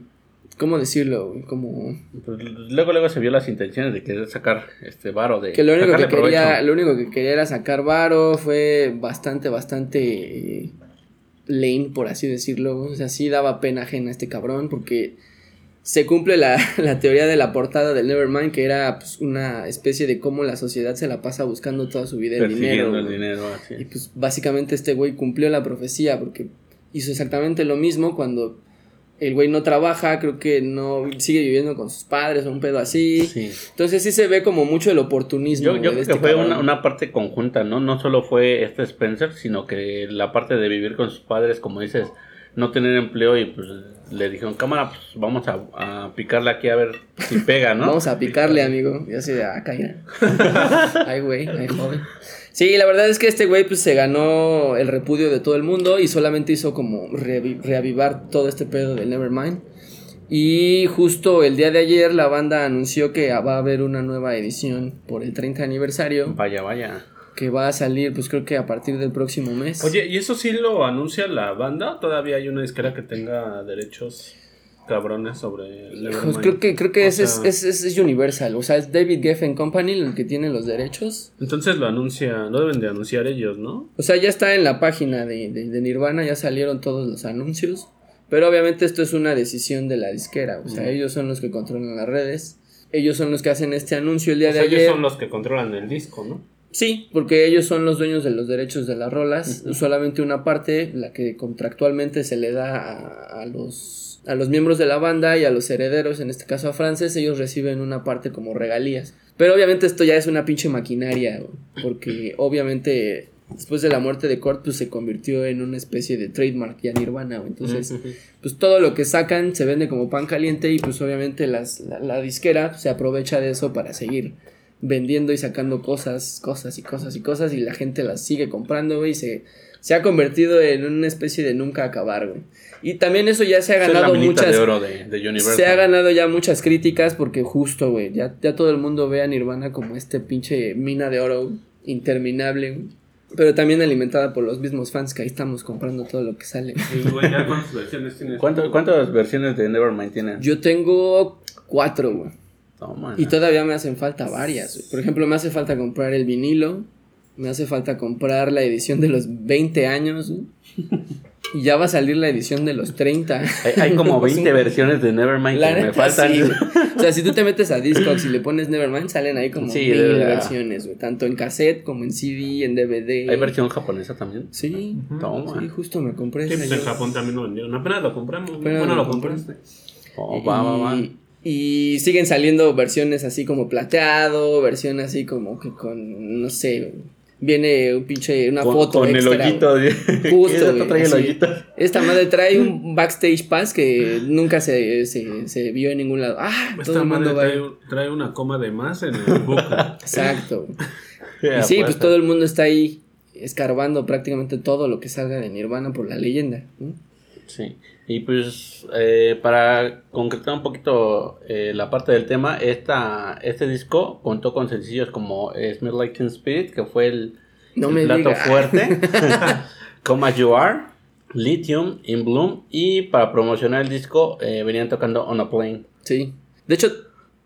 ¿Cómo decirlo? güey? Como... Pues, luego luego se vio las intenciones de querer sacar este varo de Que lo único que, quería, provecho. lo único que quería era sacar varo. Fue bastante, bastante... eh, lame, por así decirlo. O sea, sí daba pena ajena a este cabrón porque se cumple la, <laughs> la teoría de la portada del Nevermind, que era pues, una especie de cómo la sociedad se la pasa buscando toda su vida el dinero. persiguiendo el güey. dinero así. Y pues básicamente este güey cumplió la profecía porque hizo exactamente lo mismo cuando el güey no trabaja, creo que no sigue viviendo con sus padres o un pedo así. Sí. Entonces sí se ve como mucho el oportunismo. Yo, creo este que fue una, una parte conjunta, ¿no? No solo fue este Spencer, sino que la parte de vivir con sus padres, como dices, no tener empleo y pues le dijeron, cámara, pues vamos a, a picarle aquí a ver si pega, ¿no? <laughs> Vamos a picarle, amigo. Y así de, ah, caída. <laughs> ay, güey, ay, joven. Sí, la verdad es que este güey pues se ganó el repudio de todo el mundo y solamente hizo como reavi- reavivar todo este pedo del Nevermind. Y justo el día de ayer la banda anunció que va a haber una nueva edición por el 30 aniversario Vaya, vaya. que va a salir pues creo que a partir del próximo mes. Oye, ¿y eso sí lo anuncia la banda? ¿Todavía hay una disquera que tenga derechos cabrones sobre el Pues creo que, creo que es, es, sea, es, es Universal, o sea, es David Geffen Company el que tiene los derechos. Entonces lo anuncia, lo deben de anunciar ellos, ¿no? O sea, ya está en la página de, de- de Nirvana, ya salieron todos los anuncios. Pero obviamente esto es una decisión de la disquera. O sea, ellos son los que controlan las redes. Ellos son los que hacen este anuncio el día O sea, de ellos ayer. son los que controlan el disco, ¿no? Sí, porque ellos son los dueños de los derechos de las rolas. Solamente una parte, la que contractualmente se le da a, a los, a los miembros de la banda y a los herederos, en este caso a Frances, ellos reciben una parte como regalías. Pero obviamente esto ya es una pinche maquinaria, porque obviamente después de la muerte de Kurt, pues se convirtió en una especie de trademark ya Nirvana. Entonces, pues todo lo que sacan se vende como pan caliente y pues obviamente las, la, la disquera se aprovecha de eso para seguir vendiendo y sacando cosas, cosas y cosas y cosas y la gente las sigue comprando, güey, y se, se ha convertido en una especie de nunca acabar, güey. Y también eso ya se ha Esa es la ganado muchas... de oro de, de Universal. Se ha ganado ya muchas críticas porque justo, güey, ya, ya todo el mundo ve a Nirvana como este pinche mina de oro interminable, güey. Pero también alimentada por los mismos fans que ahí estamos comprando todo lo que sale. <laughs> Y, güey, ¿ya cuántas versiones tienes? ¿Cuánto- ¿Cuántas versiones de Nevermind tienen? Yo tengo cuatro, güey. Toma, Y todavía me hacen falta varias. güey. Por ejemplo, me hace falta comprar el vinilo. Me hace falta comprar la edición de los 20 años. Y ya va a salir la edición de los 30. Hay, hay como <laughs> 20 versiones de Nevermind La que me faltan. sí. O sea, si tú te metes a Discogs y le pones Nevermind, salen ahí como Sí, mil versiones, güey. Tanto en cassette como en CD, en DVD. ¿Hay versión japonesa también? Sí. Toma. Sí, justo me compré Sí, pues en. Japón también lo vendieron. Apenas lo compramos. Apenas bueno, lo compraste. Oh, va, va, va. Y, y siguen saliendo versiones así como plateado, versión así como que con, no sé, viene un pinche, una Con, foto con el hoyito. <laughs> Justo, Esta güey, trae el así. hoyito. Esta madre trae un <laughs> backstage pass que nunca se, se, se vio en ningún lado. Ah, todo Esta el madre mundo va. trae, un- trae una coma de más en el <laughs> buco. Exacto. Y sí, pues todo el mundo está ahí escarbando prácticamente todo lo que salga de Nirvana por la leyenda. ¿no? Sí. Y pues eh, para concretar un poquito eh, la parte del tema, esta, este disco contó con sencillos como eh, Smell Like Teen Spirit, que fue el, No el me plato fuerte, <laughs> Come As You Are, Lithium, In Bloom, y para promocionar el disco eh, venían tocando On a Plane. Sí. De hecho,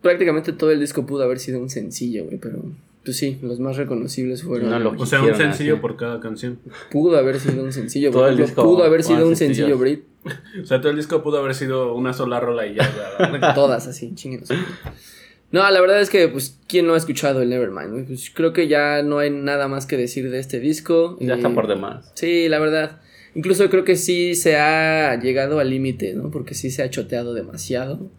prácticamente todo el disco pudo haber sido un sencillo, güey, pero pues sí, los más reconocibles fueron. No lo O sea, un sencillo así. por cada canción. Pudo haber sido un sencillo, Todo el disco pudo haber sido un sencillo. Brit. O sea, todo el disco pudo haber sido una sola rola y ya. <laughs> Todas así, chinguenos. No, la verdad es que, pues, ¿quién no ha escuchado el Nevermind? Pues creo que ya no hay nada más que decir de este disco. Ya Eh, está por demás. Sí, la verdad. Incluso creo que sí se ha llegado al límite, ¿no? Porque sí se ha choteado demasiado.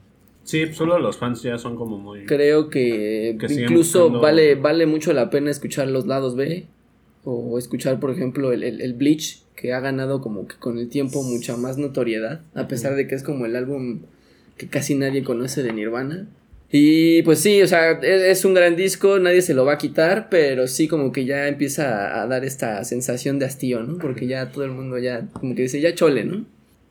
Sí, solo los fans ya son como muy. Creo que, incluso buscando- vale, vale mucho la pena escuchar los lados B. O escuchar, por ejemplo, el, el, el Bleach, que ha ganado como que con el tiempo mucha más notoriedad. A pesar de que es como el álbum que casi nadie conoce de Nirvana. Y pues sí, o sea, es, es un gran disco, nadie se lo va a quitar, pero sí como que ya empieza a dar esta sensación de hastío, ¿no? Porque ya todo el mundo ya, como que dice, ya chole, ¿no?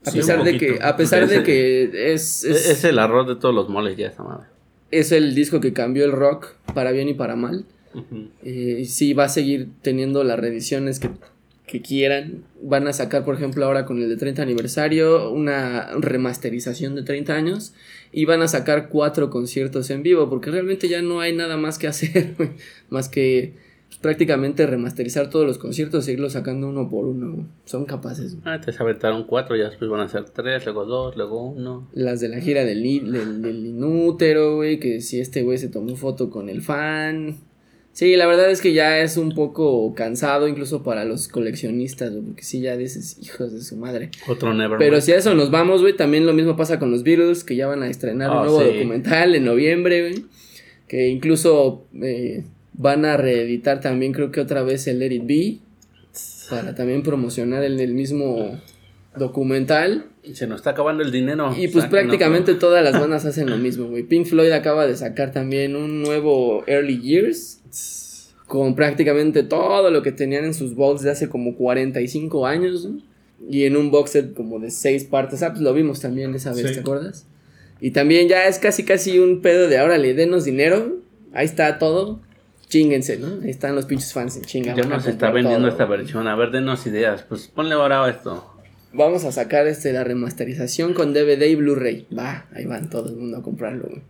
A Sí, pesar de que, a pesar de que es, Es, es, es el arroz de todos los moles ya esa madre. es el disco que cambió el rock para bien y para mal. Ujú. Eh, y sí, va a seguir teniendo las reediciones que, que quieran. Van a sacar, por ejemplo, ahora con el de 30 aniversario, una remasterización de 30 años. Y van a sacar cuatro conciertos en vivo, porque realmente ya no hay nada más que hacer, <laughs> más que prácticamente remasterizar todos los conciertos e irlos sacando uno por uno. Son capaces. Ah, te aventaron cuatro, ya después van a ser tres, luego dos, luego uno. Las de la gira del, del, del inútero, güey, que si este güey se tomó foto con el fan. Sí, la verdad es que ya es un poco cansado incluso para los coleccionistas, güey, porque sí, ya dices, hijos de su madre. Otro Nevermind. Pero si a eso nos vamos, güey, también lo mismo pasa con los Beatles, que ya van a estrenar un Ah, nuevo sí. documental en noviembre, güey. Que incluso eh, van a reeditar también, creo que otra vez el Let It Be, para también promocionar el, el mismo documental. Se nos está acabando el dinero. Y pues prácticamente todas las <laughs> bandas hacen lo mismo, güey. Pink Floyd acaba de sacar también un nuevo Early Years. Con prácticamente todo lo que tenían en sus vaults de hace como 45 años. ¿no? Y en un box set como de 6 partes. Ah, pues lo vimos también esa vez, Sí. ¿te acuerdas? Y también ya es casi casi un pedo de ahora le denos dinero. Ahí está todo. Chinguense, ¿no? Ahí están los pinches fans en chinga. Ya nos está vendiendo todo. esta versión. A ver, denos ideas. Pues ponle ahora esto. Vamos a sacar este la remasterización con DVD y Blu-ray. Va, ahí van todo el mundo a comprarlo. güey.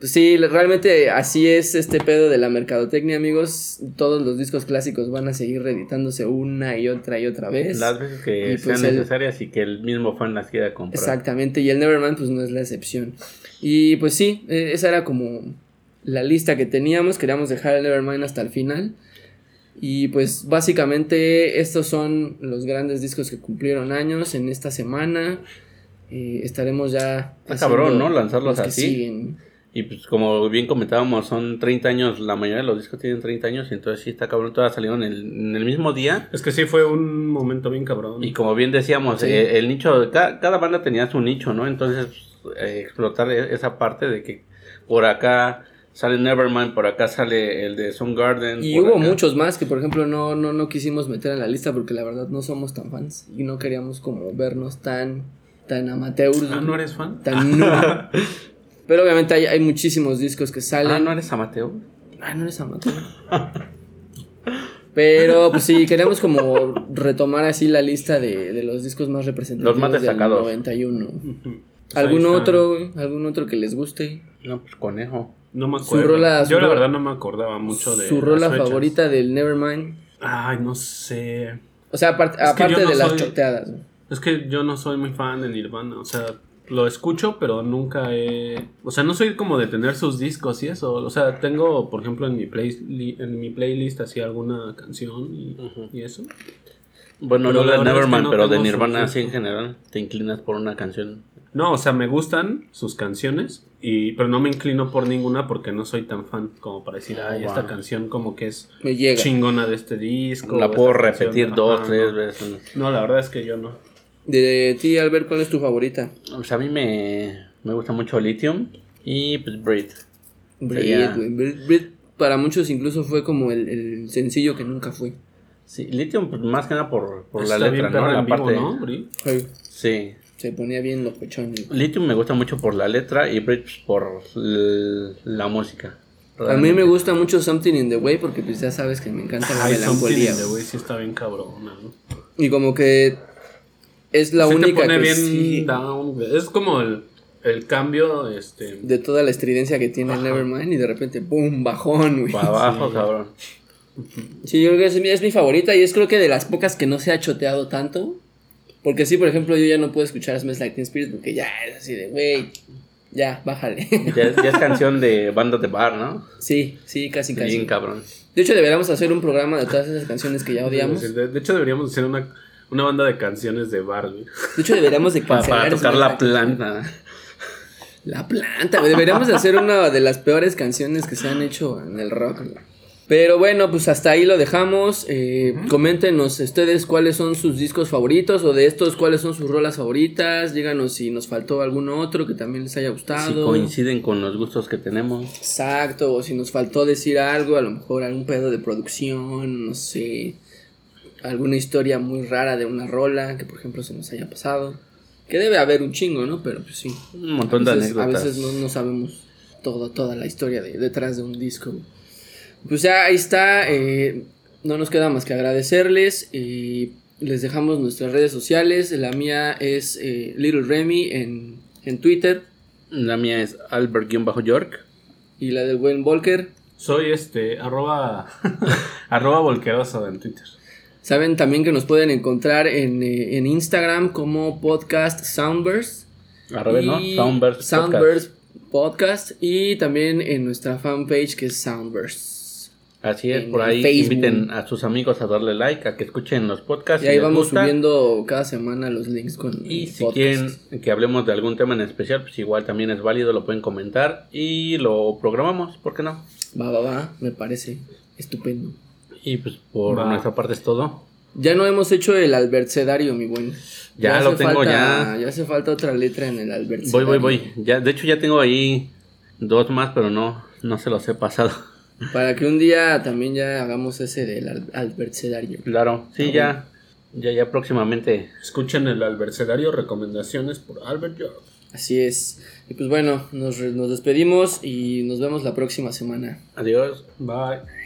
Pues sí, realmente así es este pedo de la mercadotecnia, amigos. Todos los discos clásicos van a seguir reeditándose una y otra y otra vez. Las veces que Y, sean pues, el- necesarias y que el mismo fan las quiera comprar. Exactamente, y el Nevermind pues no es la excepción. Y pues sí, eh, esa era como la lista que teníamos, queríamos dejar el Nevermind hasta el final. Y pues básicamente estos son los grandes discos que cumplieron años en esta semana. Eh, estaremos ya... Está cabrón, ¿no? Lanzarlos así. siguen. Y pues como bien comentábamos, son 30 años, la mayoría de los discos tienen 30 años, y entonces sí está cabrón, todas salieron en el, en el mismo día. Es que sí fue un momento bien cabrón. Y como bien decíamos, Sí. eh, el nicho, ca- cada, banda tenía su nicho, ¿no? Entonces, eh, explotar e- esa parte de que por acá sale Nevermind, por acá sale el de Soundgarden. Y hubo acá- muchos más que por ejemplo no, no, no quisimos meter en la lista porque la verdad no somos tan fans y no queríamos como vernos tan, tan amateurs. Ah, ¿no eres fan? tan. <laughs> Pero obviamente hay, hay muchísimos discos que salen. Ah, ¿no eres amateur? Ah, no eres amateur. Pero pues sí, queremos como retomar así la lista de, de los discos más representativos Los más del destacados. 91. Ahí ¿Algún otro? ¿Algún otro que les guste? No, pues conejo. No me Su acuerdo. rola- su Yo la verdad no me acordaba mucho de. Su las rola favorita del Nevermind. Ay, no sé. O sea, apart- Es que aparte no de las soy- choteadas. güey. Es que yo no soy muy fan de Nirvana. O sea, lo escucho, pero nunca he. O sea, no soy como de tener sus discos y eso. O sea, tengo, por ejemplo, en mi, play, en mi playlist así alguna canción y, y eso. Bueno, Pero no la es que Nevermind, pero de Nirvana, así en general, te inclinas por una canción. No, o sea, me gustan sus canciones, y, pero no me inclino por ninguna porque no soy tan fan como para decir, ay, esta canción como que es Me llega. chingona de este disco. La o puedo canción- repetir dos, Ajá, tres no. veces. No, la verdad es que yo no. De ti, Albert, ¿cuál es tu favorita? Pues a mí me, me gusta mucho Lithium y pues Breed. Breed. Breed- Breed para muchos incluso fue como el, el sencillo que nunca fue. Sí, Lithium pues, más que nada por, por la letra, ¿no? La vivo, parte. ¿no, Sí. Se ponía bien locochón. Lithium me gusta mucho por la letra y Breed pues, por la música. A mí me gusta mucho Something in the Way porque pues ya sabes que me encanta la Ay, Something melancolía. in the. Way sí está bien cabrona, ¿no? Y como que es la Sí te única pone que bien sí- down. Es como el, el cambio, este... de toda la estridencia que tiene el Nevermind y de repente ¡pum! bajón, güey. Para abajo, cabrón. Sí, yo creo que es mi, es mi favorita y es creo que de las pocas que no se ha choteado tanto. Porque sí, por ejemplo, yo ya no puedo escuchar Smells Like Teen Spirit porque ya es así de, güey, ya, bájale. <laughs> Ya, es- ya es canción de bandas de bar, ¿no? sí, sí, casi, casi. Bien cabrón. De hecho, deberíamos hacer un programa de todas esas canciones que ya odiamos. De, de hecho, deberíamos hacer una, una banda de canciones de bar, güey. De hecho, deberíamos de <laughs> Para, cancelar para tocar Smells la planta. La planta, güey. Deberíamos de hacer una de las peores canciones que se han hecho en el rock. güey. Pero bueno, pues hasta ahí lo dejamos. Eh, Coméntenos ustedes cuáles son sus discos favoritos o de estos cuáles son sus rolas favoritas. Díganos si nos faltó algún otro que también les haya Si gustado. coinciden con los gustos que tenemos. Exacto, o si nos faltó decir algo, a lo mejor algún pedo de producción, no sé. Alguna historia muy rara de una rola que por ejemplo se nos haya pasado. Que debe haber un chingo, ¿no? Pero pues sí. Un montón de anécdotas. A veces no, no sabemos todo, toda la historia de, detrás de un disco. Pues ya ahí está. eh, no nos queda más que agradecerles. y les dejamos nuestras redes sociales. La mía es eh, Little Remy en, en Twitter. La mía es Albert-York. Y la del buen Volker. Soy este, arroba, <laughs> arroba volqueroso en Twitter. Saben también que nos pueden encontrar en, eh, en Instagram como podcast Soundburst. Revés, ¿no? Soundburst. Soundburst Podcast. Y también en nuestra fanpage que es Soundburst. Así es, en por ahí Facebook. inviten a sus amigos a darle like, a que escuchen los podcasts. Y si ahí vamos gusta. subiendo cada semana los links con Y el si podcast. quieren que hablemos de algún tema en especial, pues igual también es válido, lo pueden comentar y lo programamos, ¿por qué no? Va, va, va, me parece estupendo. Y pues por Va. nuestra parte es todo. Ya no hemos hecho el albercedario, mi buen. Ya hace lo tengo, falta- ya. Ya hace falta otra letra en el albercedario. Voy, voy, voy. Ya, de hecho ya tengo ahí dos más, pero no, no se los he pasado. Para que un día también ya hagamos ese del albercedario. Claro, sí, Ah, ya, ya, ya próximamente. Escuchen el albercedario, recomendaciones por Albert Job. Así es. Y pues bueno, nos, nos despedimos y nos vemos la próxima semana. Adiós. Bye.